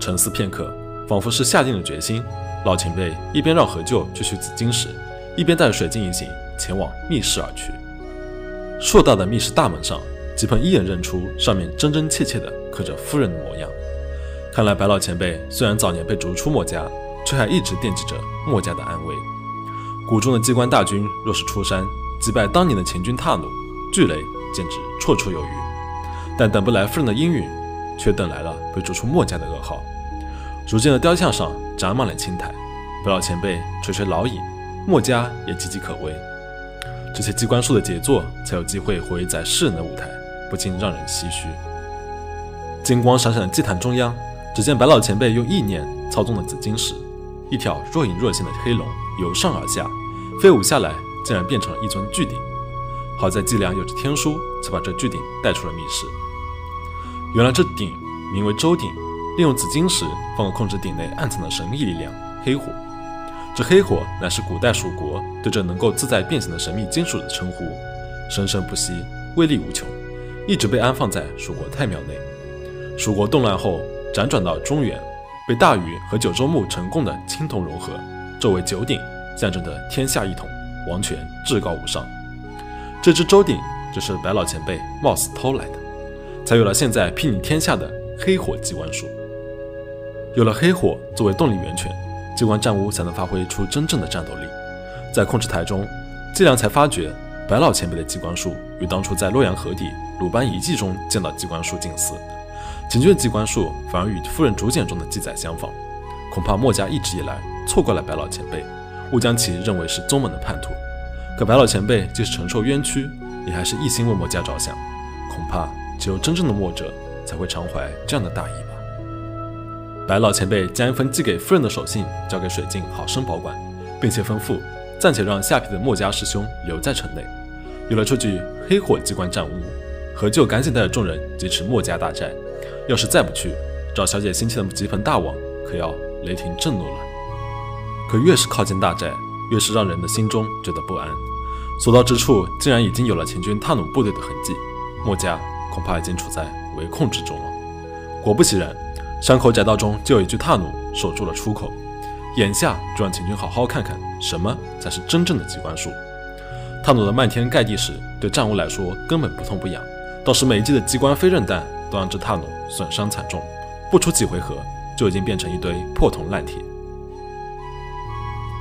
Speaker 1: 沉思片刻，仿佛是下定了决心。老前辈一边让何舅去取紫金石，一边带着水晶一行前往密室而去。硕大的密室大门上，吉鹏一眼认出上面真真切切的刻着夫人的模样。看来白老前辈虽然早年被逐出墨家，却还一直惦记着墨家的安危。谷中的机关大军若是出山击败当年的秦军踏弩、巨雷。简直绰绰有余，但等不来夫人的应允，却等来了被逐出墨家的噩耗。如今的雕像上长满了青苔，白老前辈垂垂老矣，墨家也岌岌可危。这些机关术的杰作，才有机会活跃在世人的舞台，不禁让人唏嘘。金光闪闪的祭坛中央，只见白老前辈用意念操纵了紫金石，一条若隐若现的黑龙由上而下飞舞下来，竟然变成了一尊巨鼎。好在季良有着天书，才把这巨鼎带出了密室。原来这鼎名为周鼎，利用紫金石，方能控制鼎内暗藏的神秘力量——黑火。这黑火乃是古代蜀国对这能够自在变形的神秘金属的称呼，生生不息，威力无穷，一直被安放在蜀国太庙内。蜀国动乱后，辗转到中原，被大禹和九州牧成功的青铜融合，作为九鼎，象征着天下一统，王权至高无上。这只周鼎就是白老前辈冒死偷来的，才有了现在睥睨天下的黑火机关术。有了黑火作为动力源泉，机关战屋才能发挥出真正的战斗力。在控制台中，季良才发觉白老前辈的机关术与当初在洛阳河底鲁班遗迹中见到机关术近似，秦军的机关术反而与夫人竹简中的记载相仿。恐怕墨家一直以来错怪了白老前辈，误将其认为是宗门的叛徒。可白老前辈即使承受冤屈，也还是一心为墨家着想。恐怕只有真正的墨者才会常怀这样的大义吧。白老前辈将一封寄给夫人的手信交给水镜，好生保管，并且吩咐暂且让下邳的墨家师兄留在城内。有了这具黑火机关战物，何舅赶紧带着众人劫持墨家大寨。要是再不去，找小姐心切的吉盆大王可要雷霆震怒了。可越是靠近大寨，越是让人的心中觉得不安。所到之处，竟然已经有了秦军踏弩部队的痕迹，墨家恐怕已经处在围控之中了。果不其然，山口窄道中就有一具踏弩守住了出口。眼下就让秦军好好看看什么才是真正的机关术。踏弩的漫天盖地时，对战物来说根本不痛不痒，倒是每一记的机关飞刃弹都让这踏弩损伤惨重，不出几回合就已经变成一堆破铜烂铁。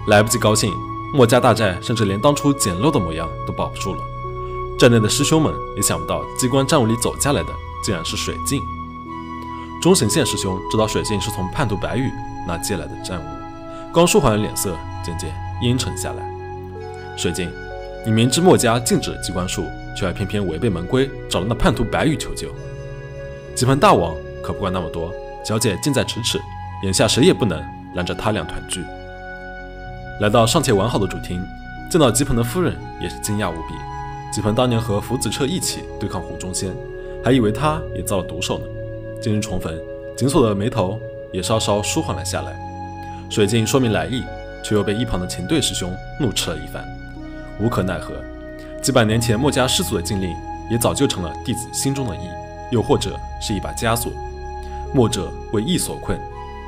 Speaker 1: 来不及高兴，墨家大寨甚至连当初简陋的模样都保不住了。寨内的师兄们也想不到，机关战物里走下来的竟然是水镜。中行县师兄知道水镜是从叛徒白羽那借来的战物，刚舒缓的脸色渐渐阴沉下来。水镜，你明知墨家禁止机关术，却还偏偏违背门规找了那叛徒白羽求救。几盆大王可不管那么多，小姐近在咫尺，眼下谁也不能拦着他俩团聚。来到尚且完好的主厅，见到吉鹏的夫人也是惊讶无比。吉鹏当年和福子彻一起对抗胡忠仙，还以为他也遭了毒手呢。今日重逢，紧锁的眉头也稍稍舒缓了下来。水镜说明来意，却又被一旁的秦队师兄怒斥了一番。无可奈何，几百年前墨家师祖的禁令，也早就成了弟子心中的意。又或者是一把枷锁。墨者为义所困，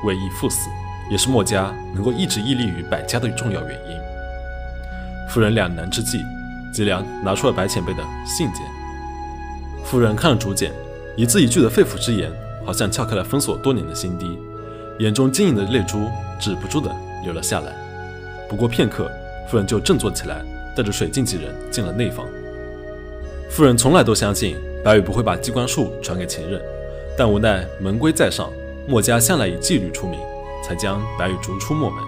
Speaker 1: 为义赴死，也是墨家能够一直屹立于百家的重要原因。夫人两难之际，吉良拿出了白前辈的信件。夫人看了竹简，一字一句的肺腑之言，好像撬开了封锁多年的心底，眼中晶莹的泪珠止不住的流了下来。不过片刻，夫人就振作起来，带着水镜几人进了内房。夫人从来都相信白羽不会把机关术传给前任，但无奈门规在上，墨家向来以纪律出名，才将白羽逐出墨门。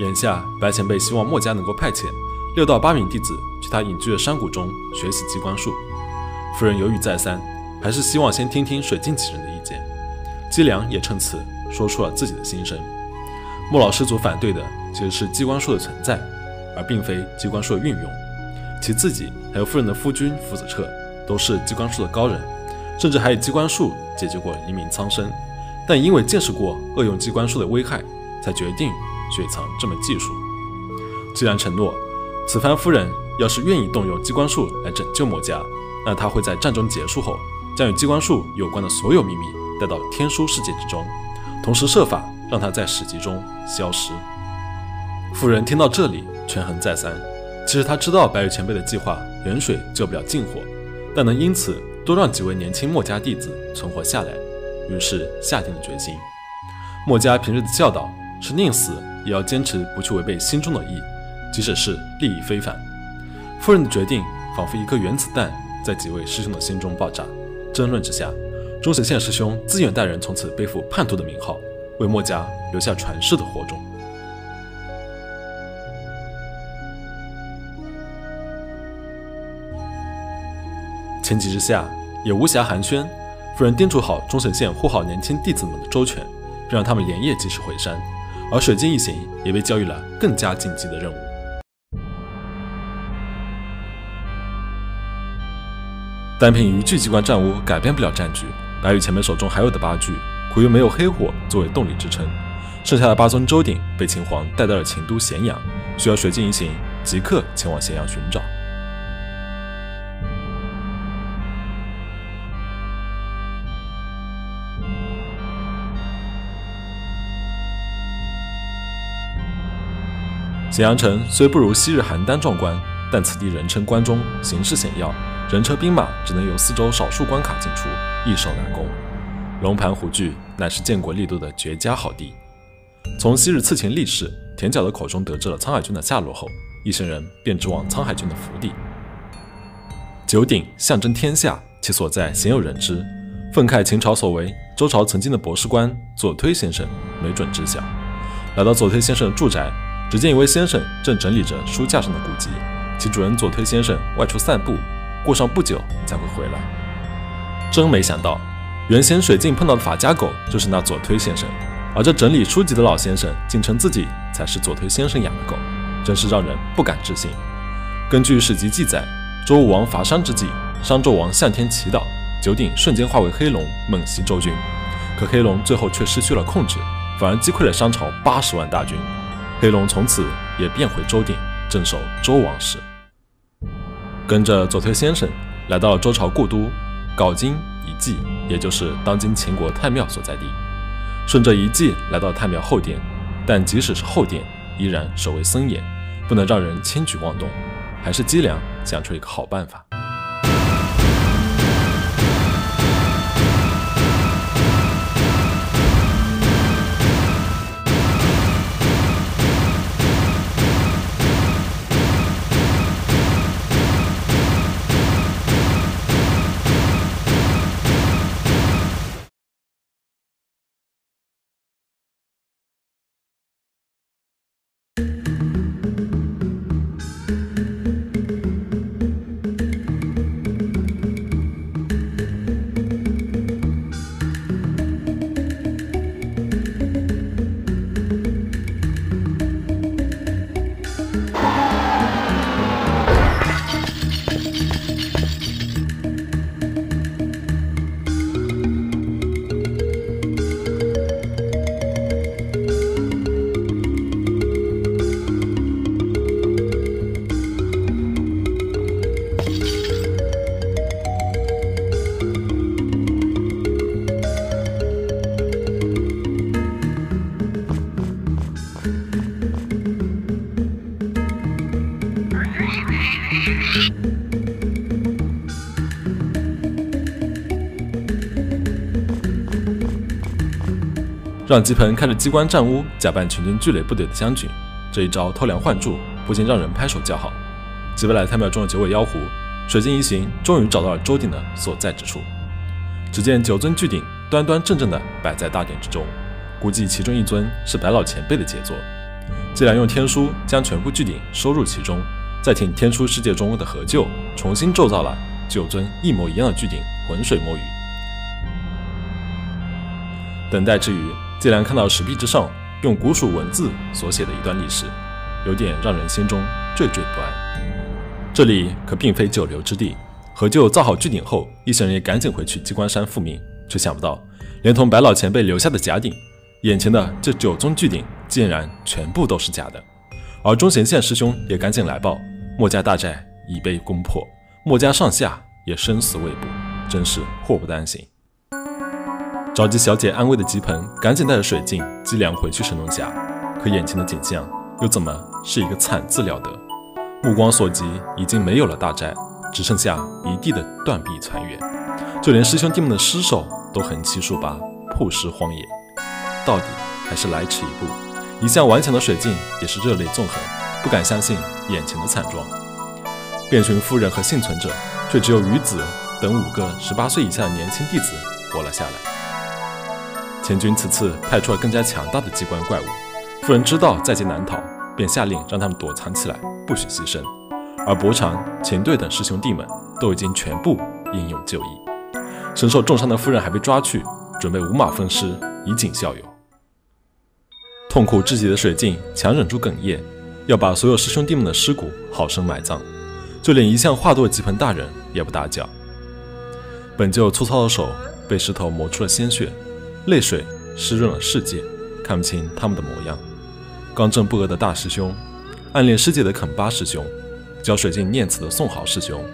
Speaker 1: 眼下白前辈希望墨家能够派遣六到八名弟子去他隐居的山谷中学习机关术。夫人犹豫再三，还是希望先听听水镜几人的。姬良也趁此说出了自己的心声。莫老师祖反对的其实是机关术的存在，而并非机关术的运用。其自己还有夫人的夫君福子彻都是机关术的高人，甚至还以机关术解决过黎民苍生。但因为见识过恶用机关术的危害，才决定雪藏这门技术。既然承诺，此番夫人要是愿意动用机关术来拯救墨家。那他会在战争结束后，将与机关术有关的所有秘密带到天书世界之中，同时设法让他在史籍中消失。夫人听到这里，权衡再三。其实他知道白羽前辈的计划远水救不了近火，但能因此多让几位年轻墨家弟子存活下来，于是下定了决心。墨家平日的教导是宁死也要坚持不去违背心中的意，即使是利益非凡。夫人的决定仿佛一颗原子弹。在几位师兄的心中爆炸，争论之下，钟神县师兄自愿带人从此背负叛徒的名号，为墨家留下传世的火种。情急之下，也无暇寒暄，夫人叮嘱好钟神县护好年轻弟子们的周全，并让他们连夜及时回山，而水晶一行也被交予了更加紧急的任务。单凭一具机关战屋改变不了战局，白羽前辈手中还有的八具，苦于没有黑火作为动力支撑，剩下的八尊周鼎被秦皇带到了秦都咸阳，需要水镜一行即刻前往咸阳寻找。咸阳城虽不如昔日邯郸壮观，但此地人称关中，形势险要。人车兵马只能由四周少数关卡进出，易守难攻。龙盘虎踞乃是建国立都的绝佳好地。从昔日刺秦力士田角的口中得知了沧海军的下落后，一行人便直往沧海军的府邸。九鼎象征天下，其所在鲜有人知。愤慨秦朝所为，周朝曾经的博士官左推先生没准知晓。来到左推先生的住宅，只见一位先生正整理着书架上的古籍，其主人左推先生外出散步。过上不久才会回来。真没想到，原先水镜碰到的法家狗就是那左推先生，而这整理书籍的老先生竟称自己才是左推先生养的狗，真是让人不敢置信。根据史籍记载，周武王伐商之际，商纣王向天祈祷，九鼎瞬间化为黑龙猛袭周军，可黑龙最后却失去了控制，反而击溃了商朝八十万大军。黑龙从此也变回周鼎，镇守周王室。跟着左推先生来到周朝故都镐京遗迹，也就是当今秦国太庙所在地。顺着遗迹来到太庙后殿，但即使是后殿，依然守卫森严，不能让人轻举妄动。还是姬良想出一个好办法。让吉鹏开着机关战屋假扮全军聚垒部队的将军，这一招偷梁换柱，不禁让人拍手叫好。击败了太庙中的九尾妖狐，水晶一行终于找到了周鼎的所在之处。只见九尊巨鼎端端正正地摆在大殿之中，估计其中一尊是白老前辈的杰作。既然用天书将全部巨鼎收入其中，再请天书世界中的合旧重新铸造了九尊一模一样的巨鼎，浑水摸鱼。等待之余，竟然看到石壁之上用古蜀文字所写的一段历史，有点让人心中惴惴不安。这里可并非久留之地。何就造好巨鼎后，一行人也赶紧回去鸡冠山复命，却想不到，连同白老前辈留下的假鼎，眼前的这九宗巨鼎竟然全部都是假的。而中贤县师兄也赶紧来报，墨家大寨已被攻破，墨家上下也生死未卜，真是祸不单行。着急小姐安慰的吉鹏，赶紧带着水镜、姬良回去神农峡，可眼前的景象又怎么是一个惨字了得？目光所及，已经没有了大寨。只剩下一地的断壁残垣，就连师兄弟们的尸首都横七竖八，曝尸荒野。到底还是来迟一步。一向顽强的水镜也是热泪纵横，不敢相信眼前的惨状。遍寻夫人和幸存者，却只有于子等五个十八岁以下的年轻弟子活了下来。前军此次派出了更加强大的机关怪物，夫人知道在劫难逃，便下令让他们躲藏起来，不许牺牲。而伯常、秦队等师兄弟们都已经全部英勇就义，身受重伤的夫人还被抓去，准备五马分尸以儆效尤。痛苦至极的水镜强忍住哽咽，要把所有师兄弟们的尸骨好生埋葬，就连一向话多的吉鹏大人也不打搅。本就粗糙的手被石头磨出了鲜血，泪水湿润了世界，看不清他们的模样。刚正不阿的大师兄，暗恋师姐的肯巴师兄。教水镜念词的宋豪师兄，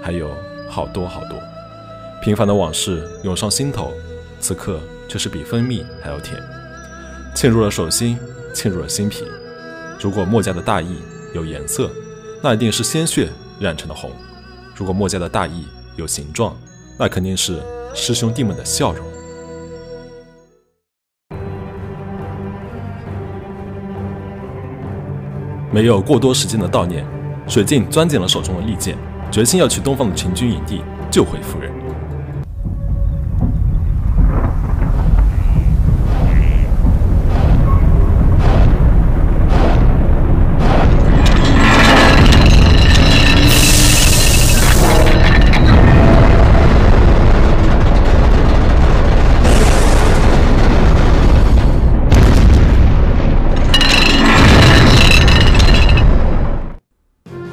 Speaker 1: 还有好多好多平凡的往事涌上心头，此刻却是比蜂蜜还要甜，沁入了手心，沁入了心脾。如果墨家的大义有颜色，那一定是鲜血染成的红；如果墨家的大义有形状，那肯定是师兄弟们的笑容。没有过多时间的悼念。水镜攥紧了手中的利剑，决心要去东方的秦军营地救回夫人。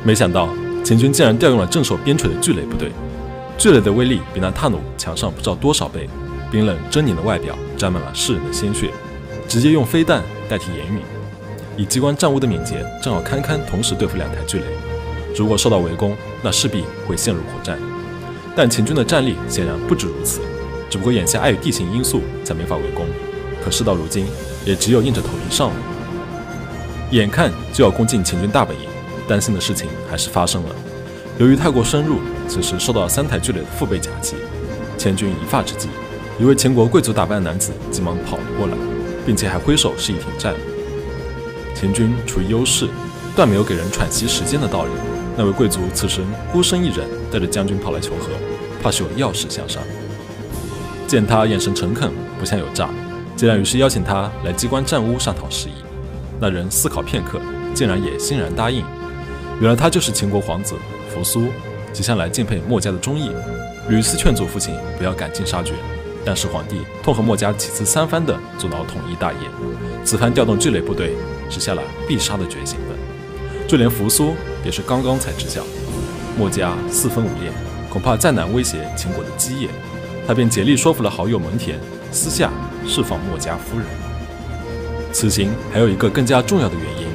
Speaker 1: 没想到秦军竟然调用了镇守边陲的巨雷部队，巨雷的威力比那探弩强上不知道多少倍，冰冷狰狞的外表沾满了世人的鲜血，直接用飞弹代替言语。以机关战物的敏捷，正好堪堪同时对付两台巨雷。如果受到围攻，那势必会陷入苦战。但秦军的战力显然不止如此，只不过眼下碍于地形因素才没法围攻。可事到如今，也只有硬着头皮上了。眼看就要攻进秦军大本营。担心的事情还是发生了。由于太过深入，此时受到三台巨雷的腹背夹击。千钧一发之际，一位秦国贵族打扮的男子急忙跑了过来，并且还挥手示意停战。秦军处于优势，断没有给人喘息时间的道理。那位贵族此时孤身一人，带着将军跑来求和，怕是有要事相商。见他眼神诚恳，不像有诈，既然于是邀请他来机关战屋商讨事宜。那人思考片刻，竟然也欣然答应。原来他就是秦国皇子扶苏，几向来敬佩墨家的忠义，屡次劝阻父亲不要赶尽杀绝，但是皇帝痛恨墨家几次三番的阻挠统一大业，此番调动巨雷部队是下了必杀的决心的。就连扶苏也是刚刚才知晓，墨家四分五裂，恐怕再难威胁秦国的基业，他便竭力说服了好友蒙恬，私下释放墨家夫人。此行还有一个更加重要的原因。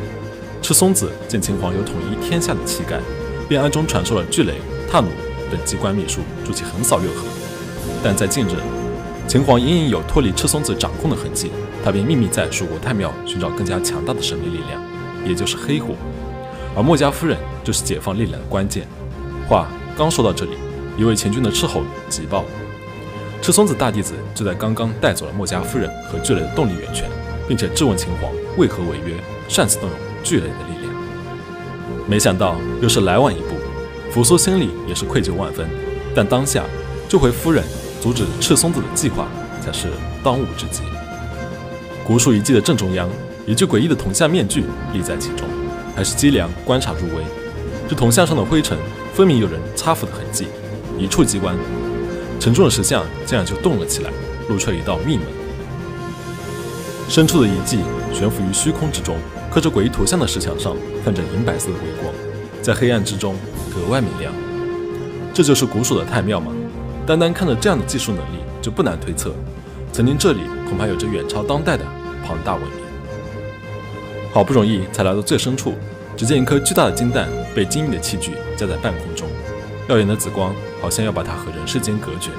Speaker 1: 赤松子见秦皇有统一天下的气概，便暗中传授了巨雷、踏弩等机关秘术，助其横扫六合。但在近日，秦皇隐隐有脱离赤松子掌控的痕迹，他便秘密在蜀国太庙寻找更加强大的神秘力量，也就是黑火。而墨家夫人就是解放力量的关键。话刚说到这里，一位秦军的斥候急报：赤松子大弟子就在刚刚带走了墨家夫人和巨雷的动力源泉，并且质问秦皇为何违约，擅自动用巨雷的力量。没想到又是来晚一步，扶苏心里也是愧疚万分，但当下救回夫人、阻止赤松子的计划才是当务之急。古树遗迹的正中央，一具诡异的铜像面具立在其中，还是姬良观察入微。这铜像上的灰尘分明有人擦拂的痕迹，一触即关。沉重的石像竟然就动了起来，露出了一道密门。深处的遗迹悬浮于虚空之中，刻着诡异图像的石墙上泛着银白色的微光，在黑暗之中格外明亮。这就是古蜀的太庙吗？单单看着这样的技术能力，就不难推测，曾经这里恐怕有着远超当代的庞大文明。好不容易才来到最深处，只见一颗巨大的金蛋被精密的器具架在半空中。耀眼的紫光好像要把它和人世间隔绝。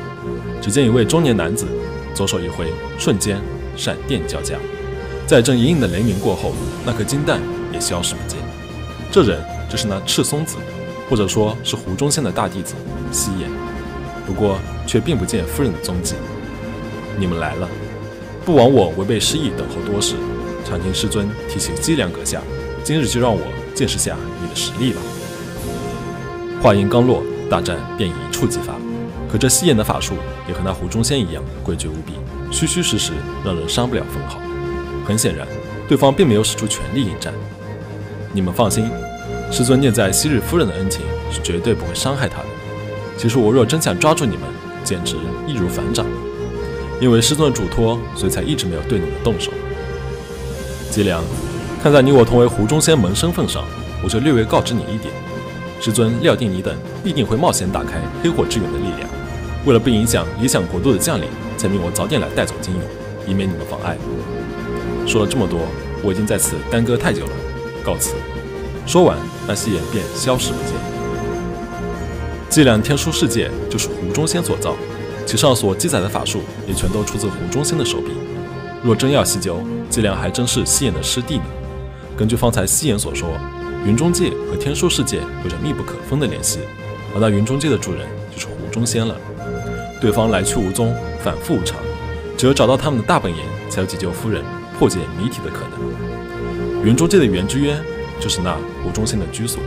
Speaker 1: 只见一位中年男子，左手一挥，瞬间闪电交加，在一阵隐隐的雷鸣过后，那颗金蛋也消失不见。这人就是那赤松子，或者说是湖中仙的大弟子西岩。不过却并不见夫人的踪迹。你们来了，不枉我违背师意等候多时。常听师尊提起姬良阁下，今日就让我见识下你的实力吧。话音刚落。大战便一触即发，可这西岩的法术也和那湖中仙一样诡谲无比，虚虚实实，让人伤不了分毫。很显然，对方并没有使出全力应战。你们放心，师尊念在昔日夫人的恩情，是绝对不会伤害她的。其实我若真想抓住你们，简直易如反掌。因为师尊的嘱托，所以才一直没有对你们动手。吉良，看在你我同为湖中仙门身份上，我就略微告知你一点。师尊料定你等必定会冒险打开黑火之源的力量，为了不影响理想国度的降临，才命我早点来带走金勇，以免你们妨碍。说了这么多，我已经在此耽搁太久了，告辞。说完，那西岩便消失不见。伎俩天书世界就是湖中仙所造，其上所记载的法术也全都出自湖中仙的手笔。若真要细究，伎俩还真是西岩的师弟呢。根据方才西岩所说。云中界和天书世界有着密不可分的联系，而那云中界的主人就是湖中仙了。对方来去无踪，反复无常，只有找到他们的大本营，才有解救夫人、破解谜题的可能。圆桌界的圆之渊，就是那湖中心的居所。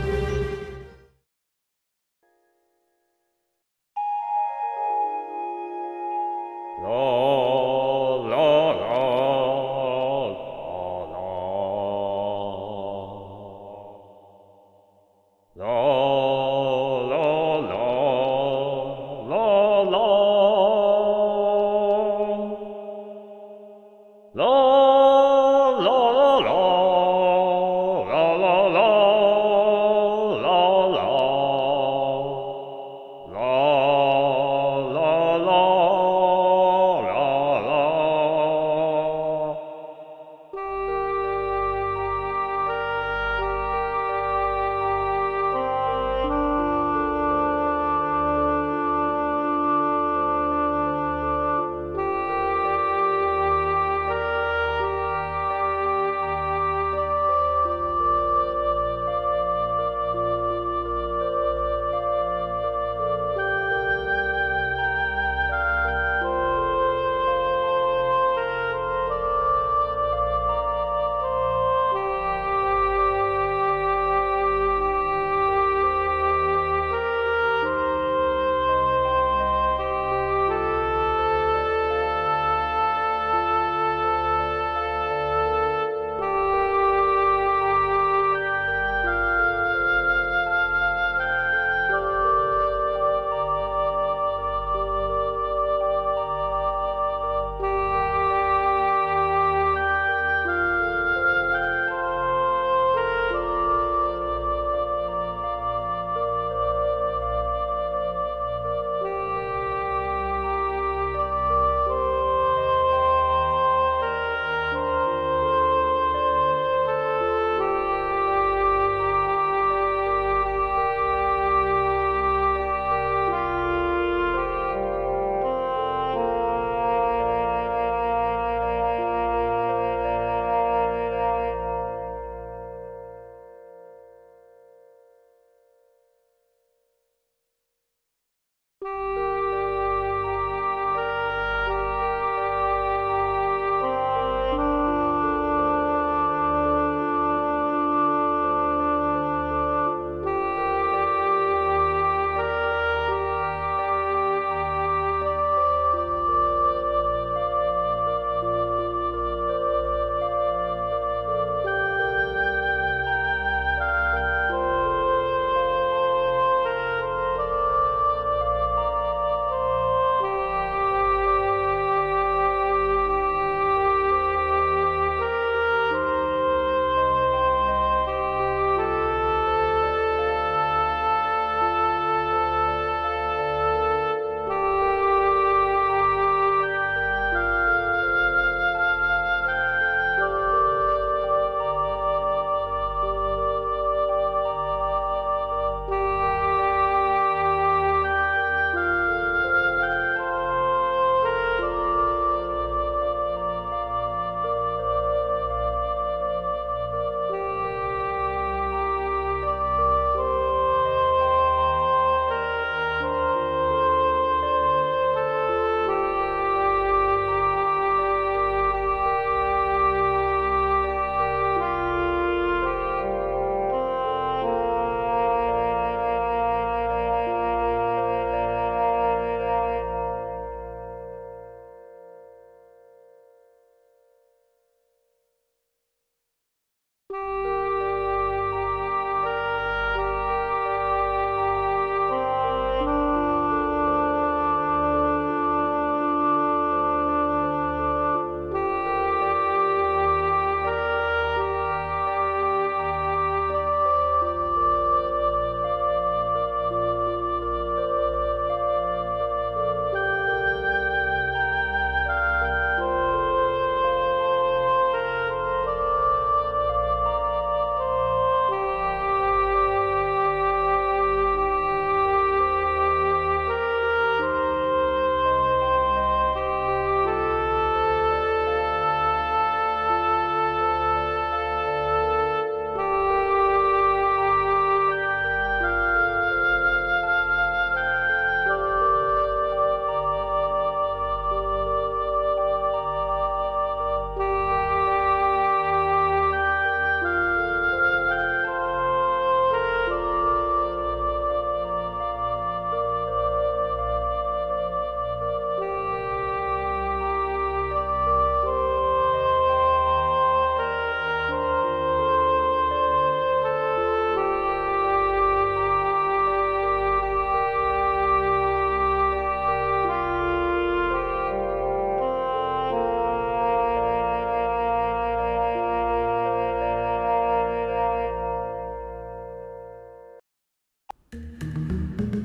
Speaker 1: you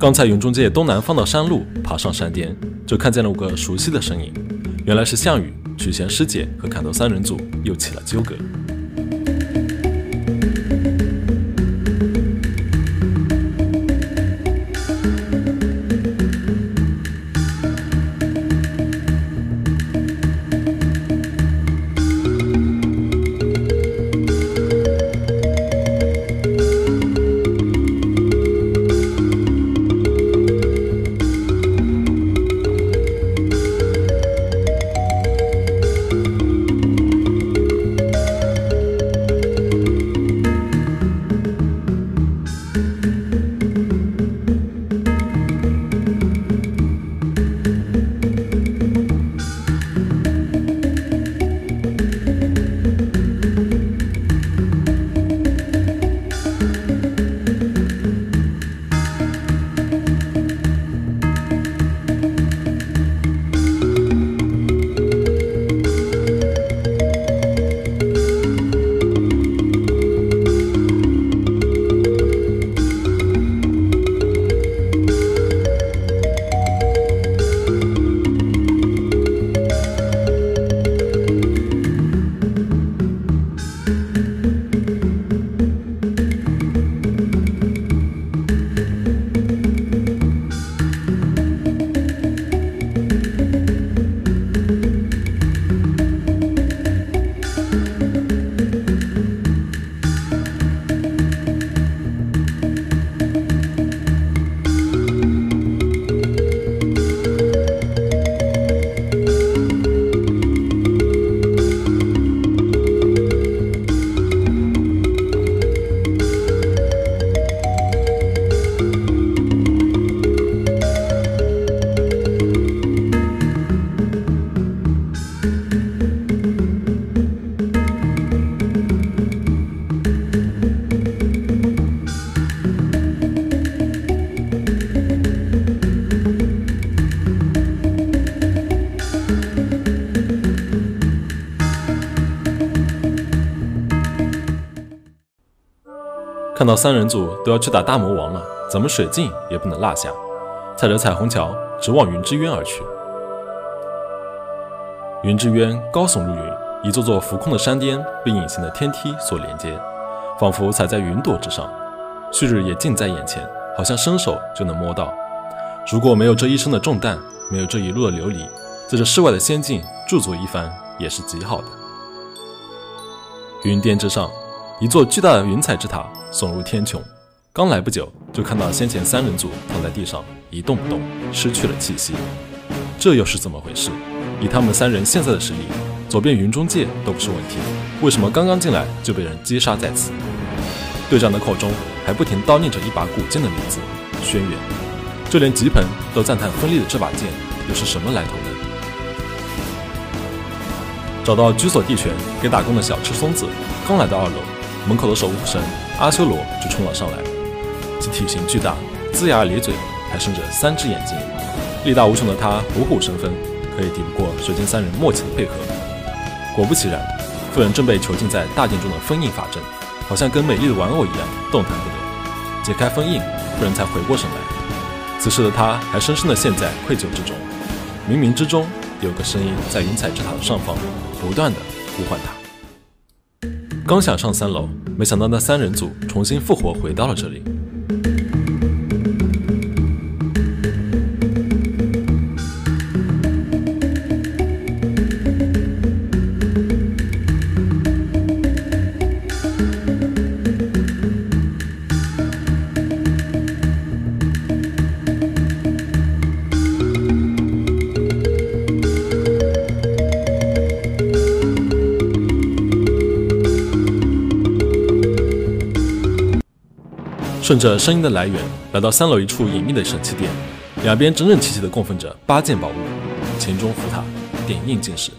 Speaker 1: 刚才云中界东南方的山路爬上山巅，就看见了五个熟悉的身影，原来是项羽、曲贤师姐和砍头三人组又起了纠葛。看到三人组都要去打大魔王了，咱们水镜也不能落下，踩着彩虹桥直往云之渊而去。云之渊高耸入云，一座座浮空的山巅被隐形的天梯所连接，仿佛踩在云朵之上。旭日也近在眼前，好像伸手就能摸到。如果没有这一生的重担，没有这一路的流离，在这世外的仙境驻足一番也是极好的。云巅之上。一座巨大的云彩之塔耸入天穹，刚来不久，就看到先前三人组躺在地上一动不动，失去了气息。这又是怎么回事？以他们三人现在的实力，走遍云中界都不是问题。为什么刚刚进来就被人击杀在此？队长的口中还不停叨念着一把古剑的名字——轩辕，就连吉鹏都赞叹锋利的这把剑又是什么来头呢？找到居所地权给打工的小吃松子，刚来到二楼。门口的守护神阿修罗就冲了上来，其体型巨大，龇牙咧嘴，还生着三只眼睛，力大无穷的他虎虎生风，可以抵不过水晶三人默契的配合。果不其然，妇人正被囚禁在大殿中的封印法阵，好像跟美丽的玩偶一样动弹不得。解开封印，妇人才回过神来。此时的他还深深的陷在愧疚之中，冥冥之中有个声音在云彩之塔的上方不断的呼唤他。刚想上三楼，没想到那三人组重新复活，回到了这里。顺着声音的来源，来到三楼一处隐秘的神器殿，两边整整齐齐地供奉着八件宝物：秦钟佛塔、点印进士，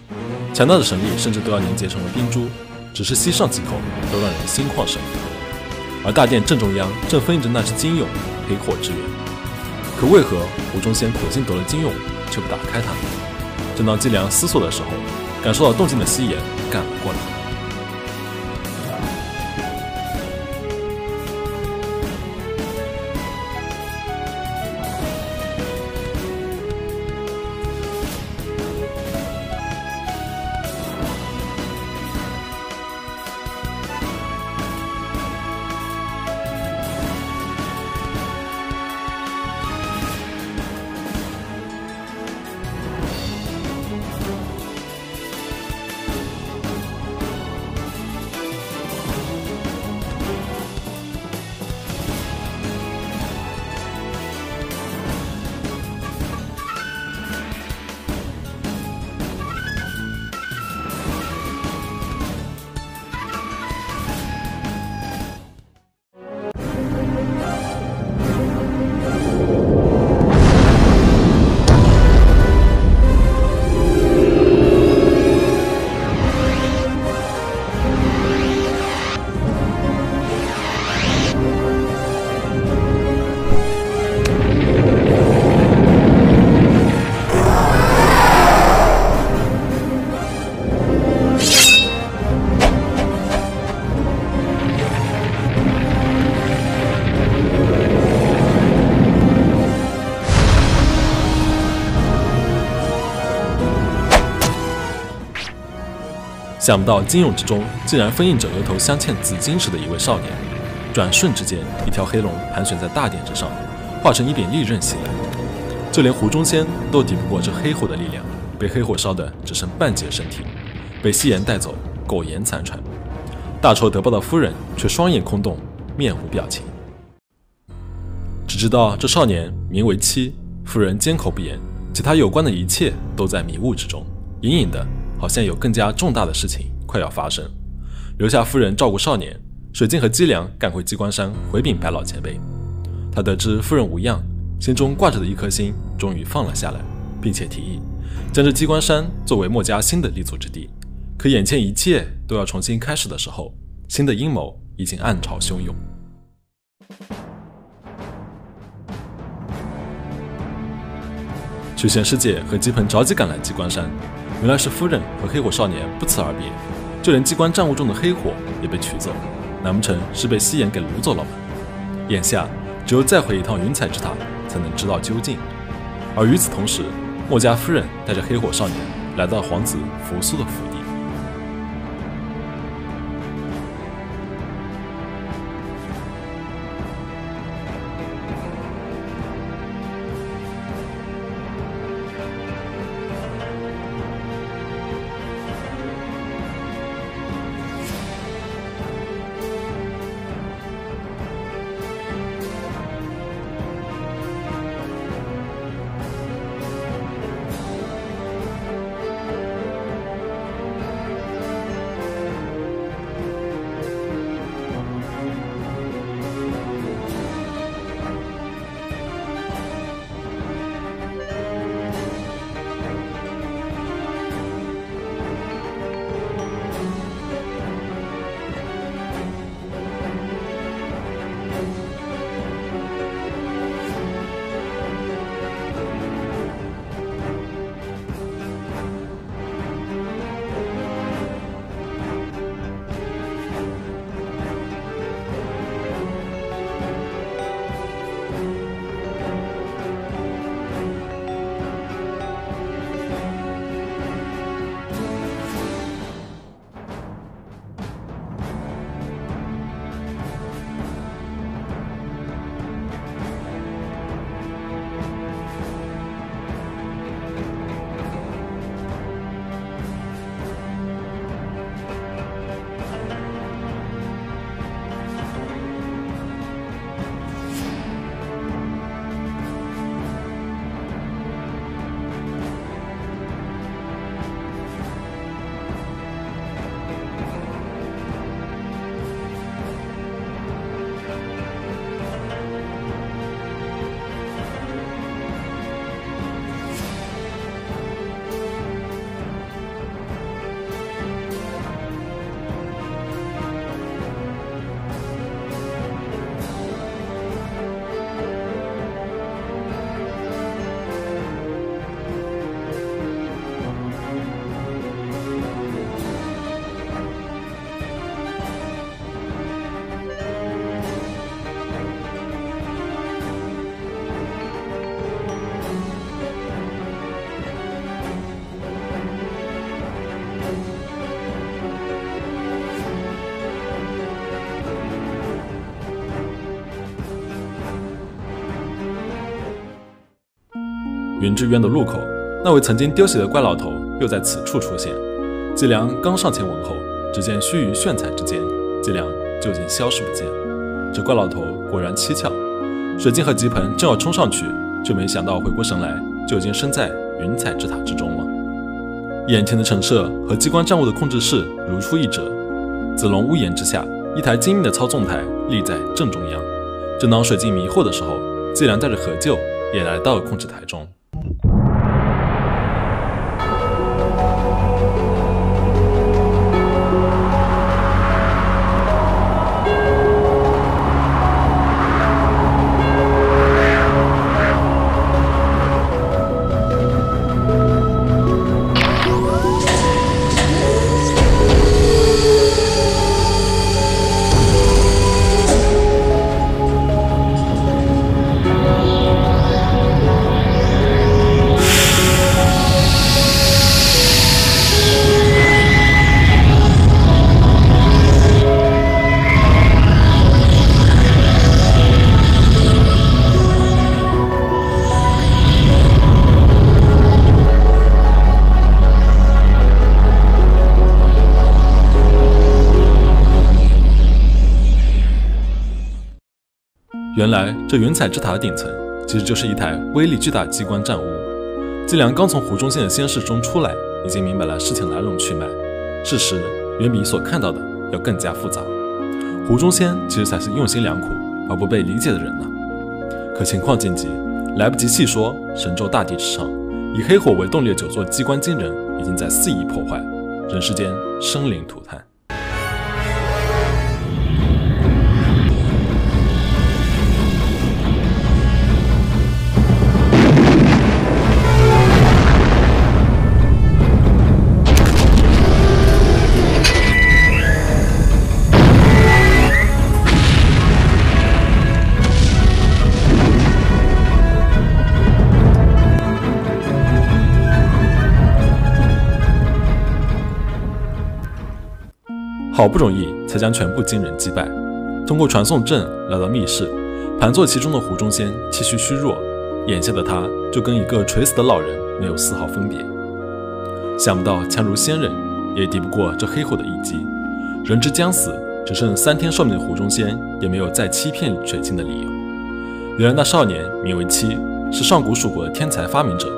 Speaker 1: 强大的神力甚至都要凝结成了冰珠，只是吸上几口都让人心旷神怡。而大殿正中央正封印着那只金蛹——黑火之源，可为何吴宗宪苦心得了金蛹却不打开它？正当季良思索的时候，感受到动静的夕颜赶了过来。想不到金蛹之中竟然封印着额头镶嵌紫金石的一位少年。转瞬之间，一条黑龙盘旋在大殿之上，化成一柄利刃袭来。就连胡中仙都抵不过这黑火的力量，被黑火烧得只剩半截身体，被夕颜带走，苟延残喘。大仇得报的夫人却双眼空洞，面无表情，只知道这少年名为七。夫人缄口不言，其他有关的一切都在迷雾之中，隐隐的，好像有更加重大的事情快要发生。留下夫人照顾少年。水晶和姬良赶回鸡冠山回禀白老前辈，他得知夫人无恙，心中挂着的一颗心终于放了下来，并且提议将这鸡冠山作为墨家新的立足之地。可眼见一切都要重新开始的时候，新的阴谋已经暗潮汹涌。曲贤师姐和姬鹏着急赶来鸡冠山，原来是夫人和黑火少年不辞而别，就连机关战物中的黑火也被取走。难不成是被夕颜给掳走了吗？眼下只有再回一趟云彩之塔，才能知道究竟。而与此同时，墨家夫人带着黑火少年来到了皇子扶苏的府邸。云之渊的路口，那位曾经丢鞋的怪老头又在此处出现。季良刚上前问候，只见须臾炫彩之间，季良就已经消失不见。这怪老头果然蹊跷。水晶和吉鹏正要冲上去，却没想到回过神来，就已经身在云彩之塔之中了。眼前的陈设和机关战物的控制室如出一辙。紫龙屋檐之下，一台精密的操纵台立在正中央。正当水晶迷惑的时候，季良带着何救也来到了控制台中。原来这云彩之塔的顶层其实就是一台威力巨大的机关战屋。季良刚从湖中仙的仙室中出来，已经明白了事情来龙去脉。事实远比所看到的要更加复杂。湖中仙其实才是用心良苦而不被理解的人呢。可情况紧急，来不及细说。神州大地之上，以黑火为动力的九座机关惊人已经在肆意破坏，人世间生灵涂炭。好不容易才将全部金人击败，通过传送阵来到密室，盘坐其中的湖中仙气虚虚弱，眼下的他就跟一个垂死的老人没有丝毫分别。想不到强如仙人也敌不过这黑火的一击，人之将死，只剩三天寿命的湖中仙也没有再欺骗水晶的理由。原来那少年名为七，是上古蜀国的天才发明者。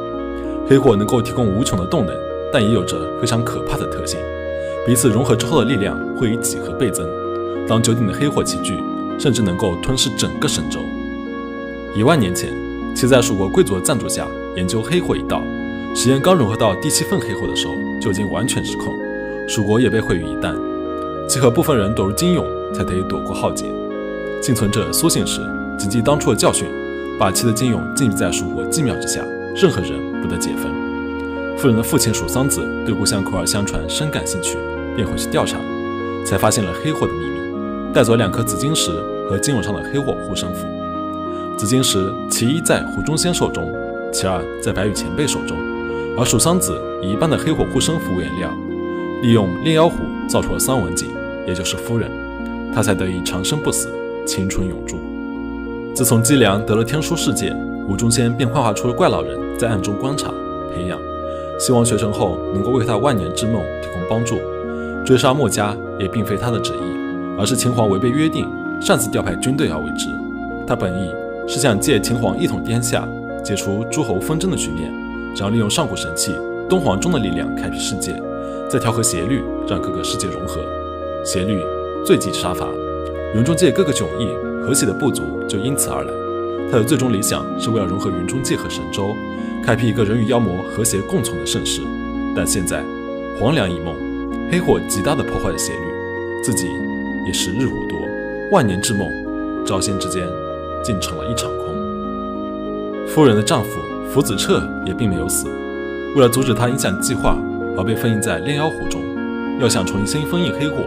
Speaker 1: 黑火能够提供无穷的动能，但也有着非常可怕的特性。彼此融合之后的力量会以几何倍增。当九鼎的黑火齐聚，甚至能够吞噬整个神州。一万年前，其在蜀国贵族的赞助下研究黑火一道，实验刚融合到第七份黑火的时候，就已经完全失控，蜀国也被毁于一旦。其和部分人躲入金俑，才得以躲过浩劫。幸存者苏醒时，谨记当初的教训，把其的金俑禁闭在蜀国祭庙之下，任何人不得解封。妇人的父亲蜀桑子对故乡口耳相传深感兴趣。便回去调查，才发现了黑火的秘密，带走两颗紫晶石和金俑上的黑火护身符。紫晶石其一在湖中仙手中，其二在白羽前辈手中，而蜀桑子以一半的黑火护身符为原料，利用炼妖壶造出了桑文锦，也就是夫人，他才得以长生不死，青春永驻。自从姬良得了天书世界，湖中仙便幻化出了怪老人，在暗中观察、培养，希望学成后能够为他万年之梦提供帮助。追杀墨家也并非他的旨意，而是秦皇违背约定，擅自调派军队而为之。他本意是想借秦皇一统天下，解除诸侯纷争的局面，然后利用上古神器东皇钟的力量开辟世界，再调和邪律，让各个世界融合。邪律最忌杀伐，云中界各个迥异和谐的不足就因此而来。他的最终理想是为了融合云中界和神州，开辟一个人与妖魔和谐共存的盛世。但现在黄粱一梦。黑火极大的破坏了邪律，自己也时日无多，万年之梦，朝夕之间竟成了一场空。夫人的丈夫福子彻也并没有死，为了阻止他影响计划，而被封印在炼妖湖中。要想重新封印黑火，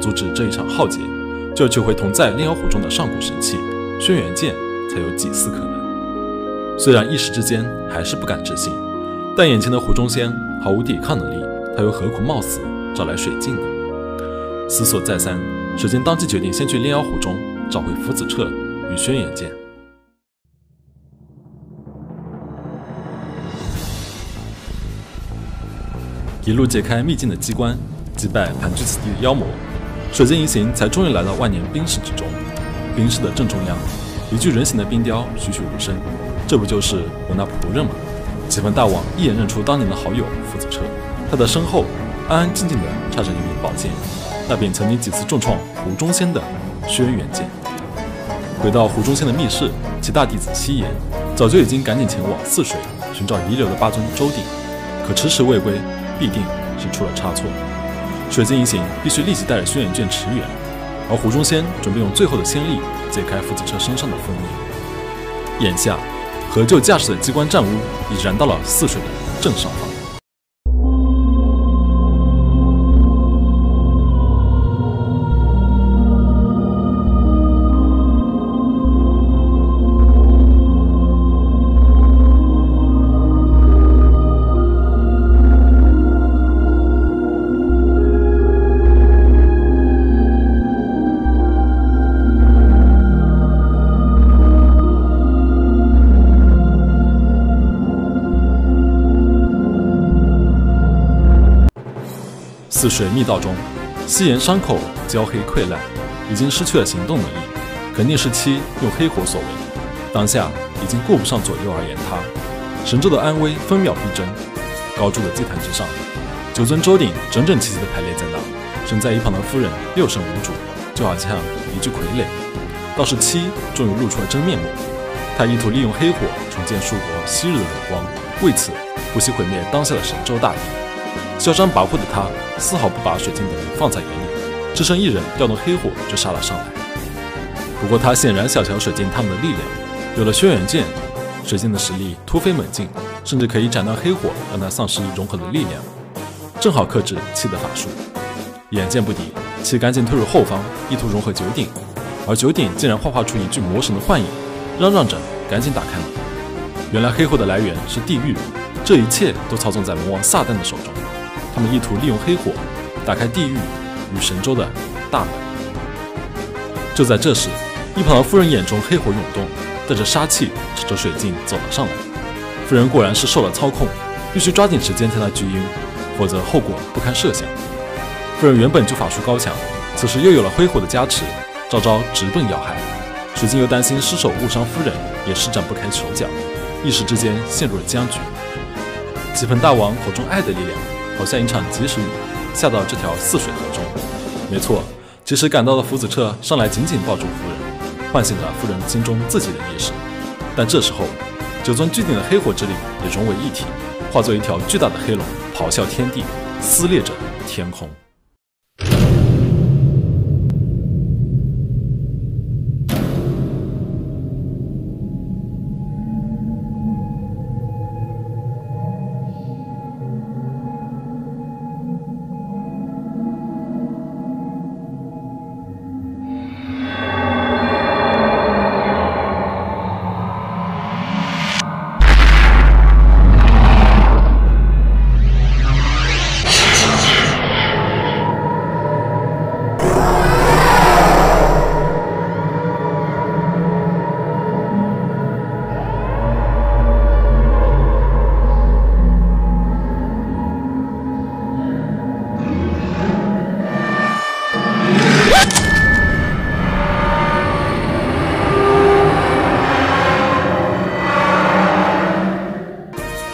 Speaker 1: 阻止这一场浩劫，就要取回同在炼妖湖中的上古神器轩辕剑，才有几丝可能。虽然一时之间还是不敢置信，但眼前的湖中仙毫无抵抗能力，他又何苦冒死？找来水镜？思索再三，水镜当即决定先去炼妖湖中找回福子彻与轩辕剑。一路解开秘境的机关，击败盘踞此地的妖魔，水晶一行才终于来到万年冰室之中。冰室的正中央，一具人形的冰雕栩栩如生。这不就是我那仆人吗？几分大王一眼认出当年的好友福子彻，他的身后。安安静静的插着一柄宝剑，那柄曾经几次重创湖中仙的轩辕剑。回到湖中仙的密室，其大弟子夕颜早就已经赶紧前往泗水寻找遗留的八尊周鼎，可迟迟未归，必定是出了差错。水晶一行必须立即带着轩辕剑驰援，而湖中仙准备用最后的仙力解开福子车身上的封印。眼下，何就驾驶的机关战屋已燃到了泗水的正上方。泗水密道中，夕颜伤口焦黑溃烂，已经失去了行动能力。肯定是七用黑火所为。当下已经顾不上左右而言他，神州的安危分秒必争。高筑的祭坛之上，九尊周鼎整整齐齐地排列在那，身在一旁的夫人六神无主，就好像一具傀儡。倒是七终于露出了真面目，他意图利用黑火重建蜀国昔日的荣光，为此不惜毁灭当下的神州大地。嚣张跋扈的他丝毫不把水晶等人放在眼里，只身一人调动黑火就杀了上来。不过他显然小瞧水晶他们的力量，有了轩辕剑，水晶的实力突飞猛进，甚至可以斩断黑火，让他丧失融合的力量，正好克制气的法术。眼见不敌，气赶紧退入后方，意图融合九鼎。而九鼎竟然幻化出一具魔神的幻影，嚷嚷着赶紧打开门。原来黑火的来源是地狱，这一切都操纵在魔王撒旦的手中。他们意图利用黑火打开地狱与神州的大门。就在这时，一旁的夫人眼中黑火涌动，带着杀气朝着水镜走了上来。夫人果然是受了操控，必须抓紧时间将他拒晕，否则后果不堪设想。夫人原本就法术高强，此时又有了黑火的加持。招招直奔要害，水镜又担心失手误伤夫人，也施展不开手脚，一时之间陷入了僵局。吉鹏大王口中爱的力量，好像一场及时雨下到这条泗水河中。没错，及时赶到的福子彻上来紧紧抱住夫人，唤醒了夫人心中自己的意识。但这时候，九尊巨鼎的黑火之力也融为一体，化作一条巨大的黑龙，咆哮天地，撕裂着天空。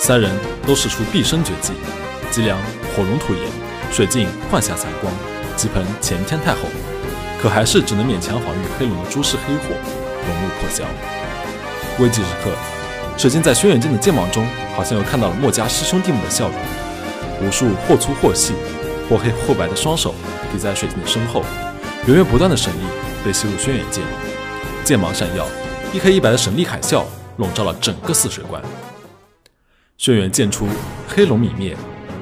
Speaker 1: 三人都使出毕生绝技：吉良火龙吐炎，水镜幻下残光，吉鹏前天太后。可还是只能勉强防御黑龙的诸式黑火，龙怒破晓。危急时刻，水晶在轩辕剑的剑芒中，好像又看到了墨家师兄弟们的笑容。无数或粗或细、或黑或白的双手抵在水晶的身后，源源不断的神力被吸入轩辕剑，剑芒闪耀，一黑一白的神力海啸笼罩了整个泗水关。轩辕剑出，黑龙泯灭，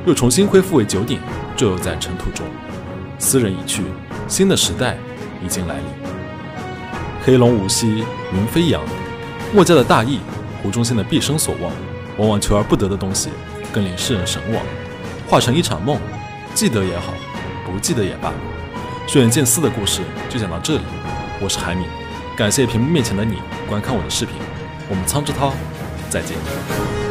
Speaker 1: 又重新恢复为九鼎，坠落在尘土中。斯人已去，新的时代已经来临。黑龙无息，云飞扬。墨家的大义，胡忠信的毕生所望，往往求而不得的东西，更令世人神往，化成一场梦。记得也好，不记得也罢。轩辕剑四的故事就讲到这里。我是海敏，感谢屏幕面前的你观看我的视频。我们苍之涛，再见。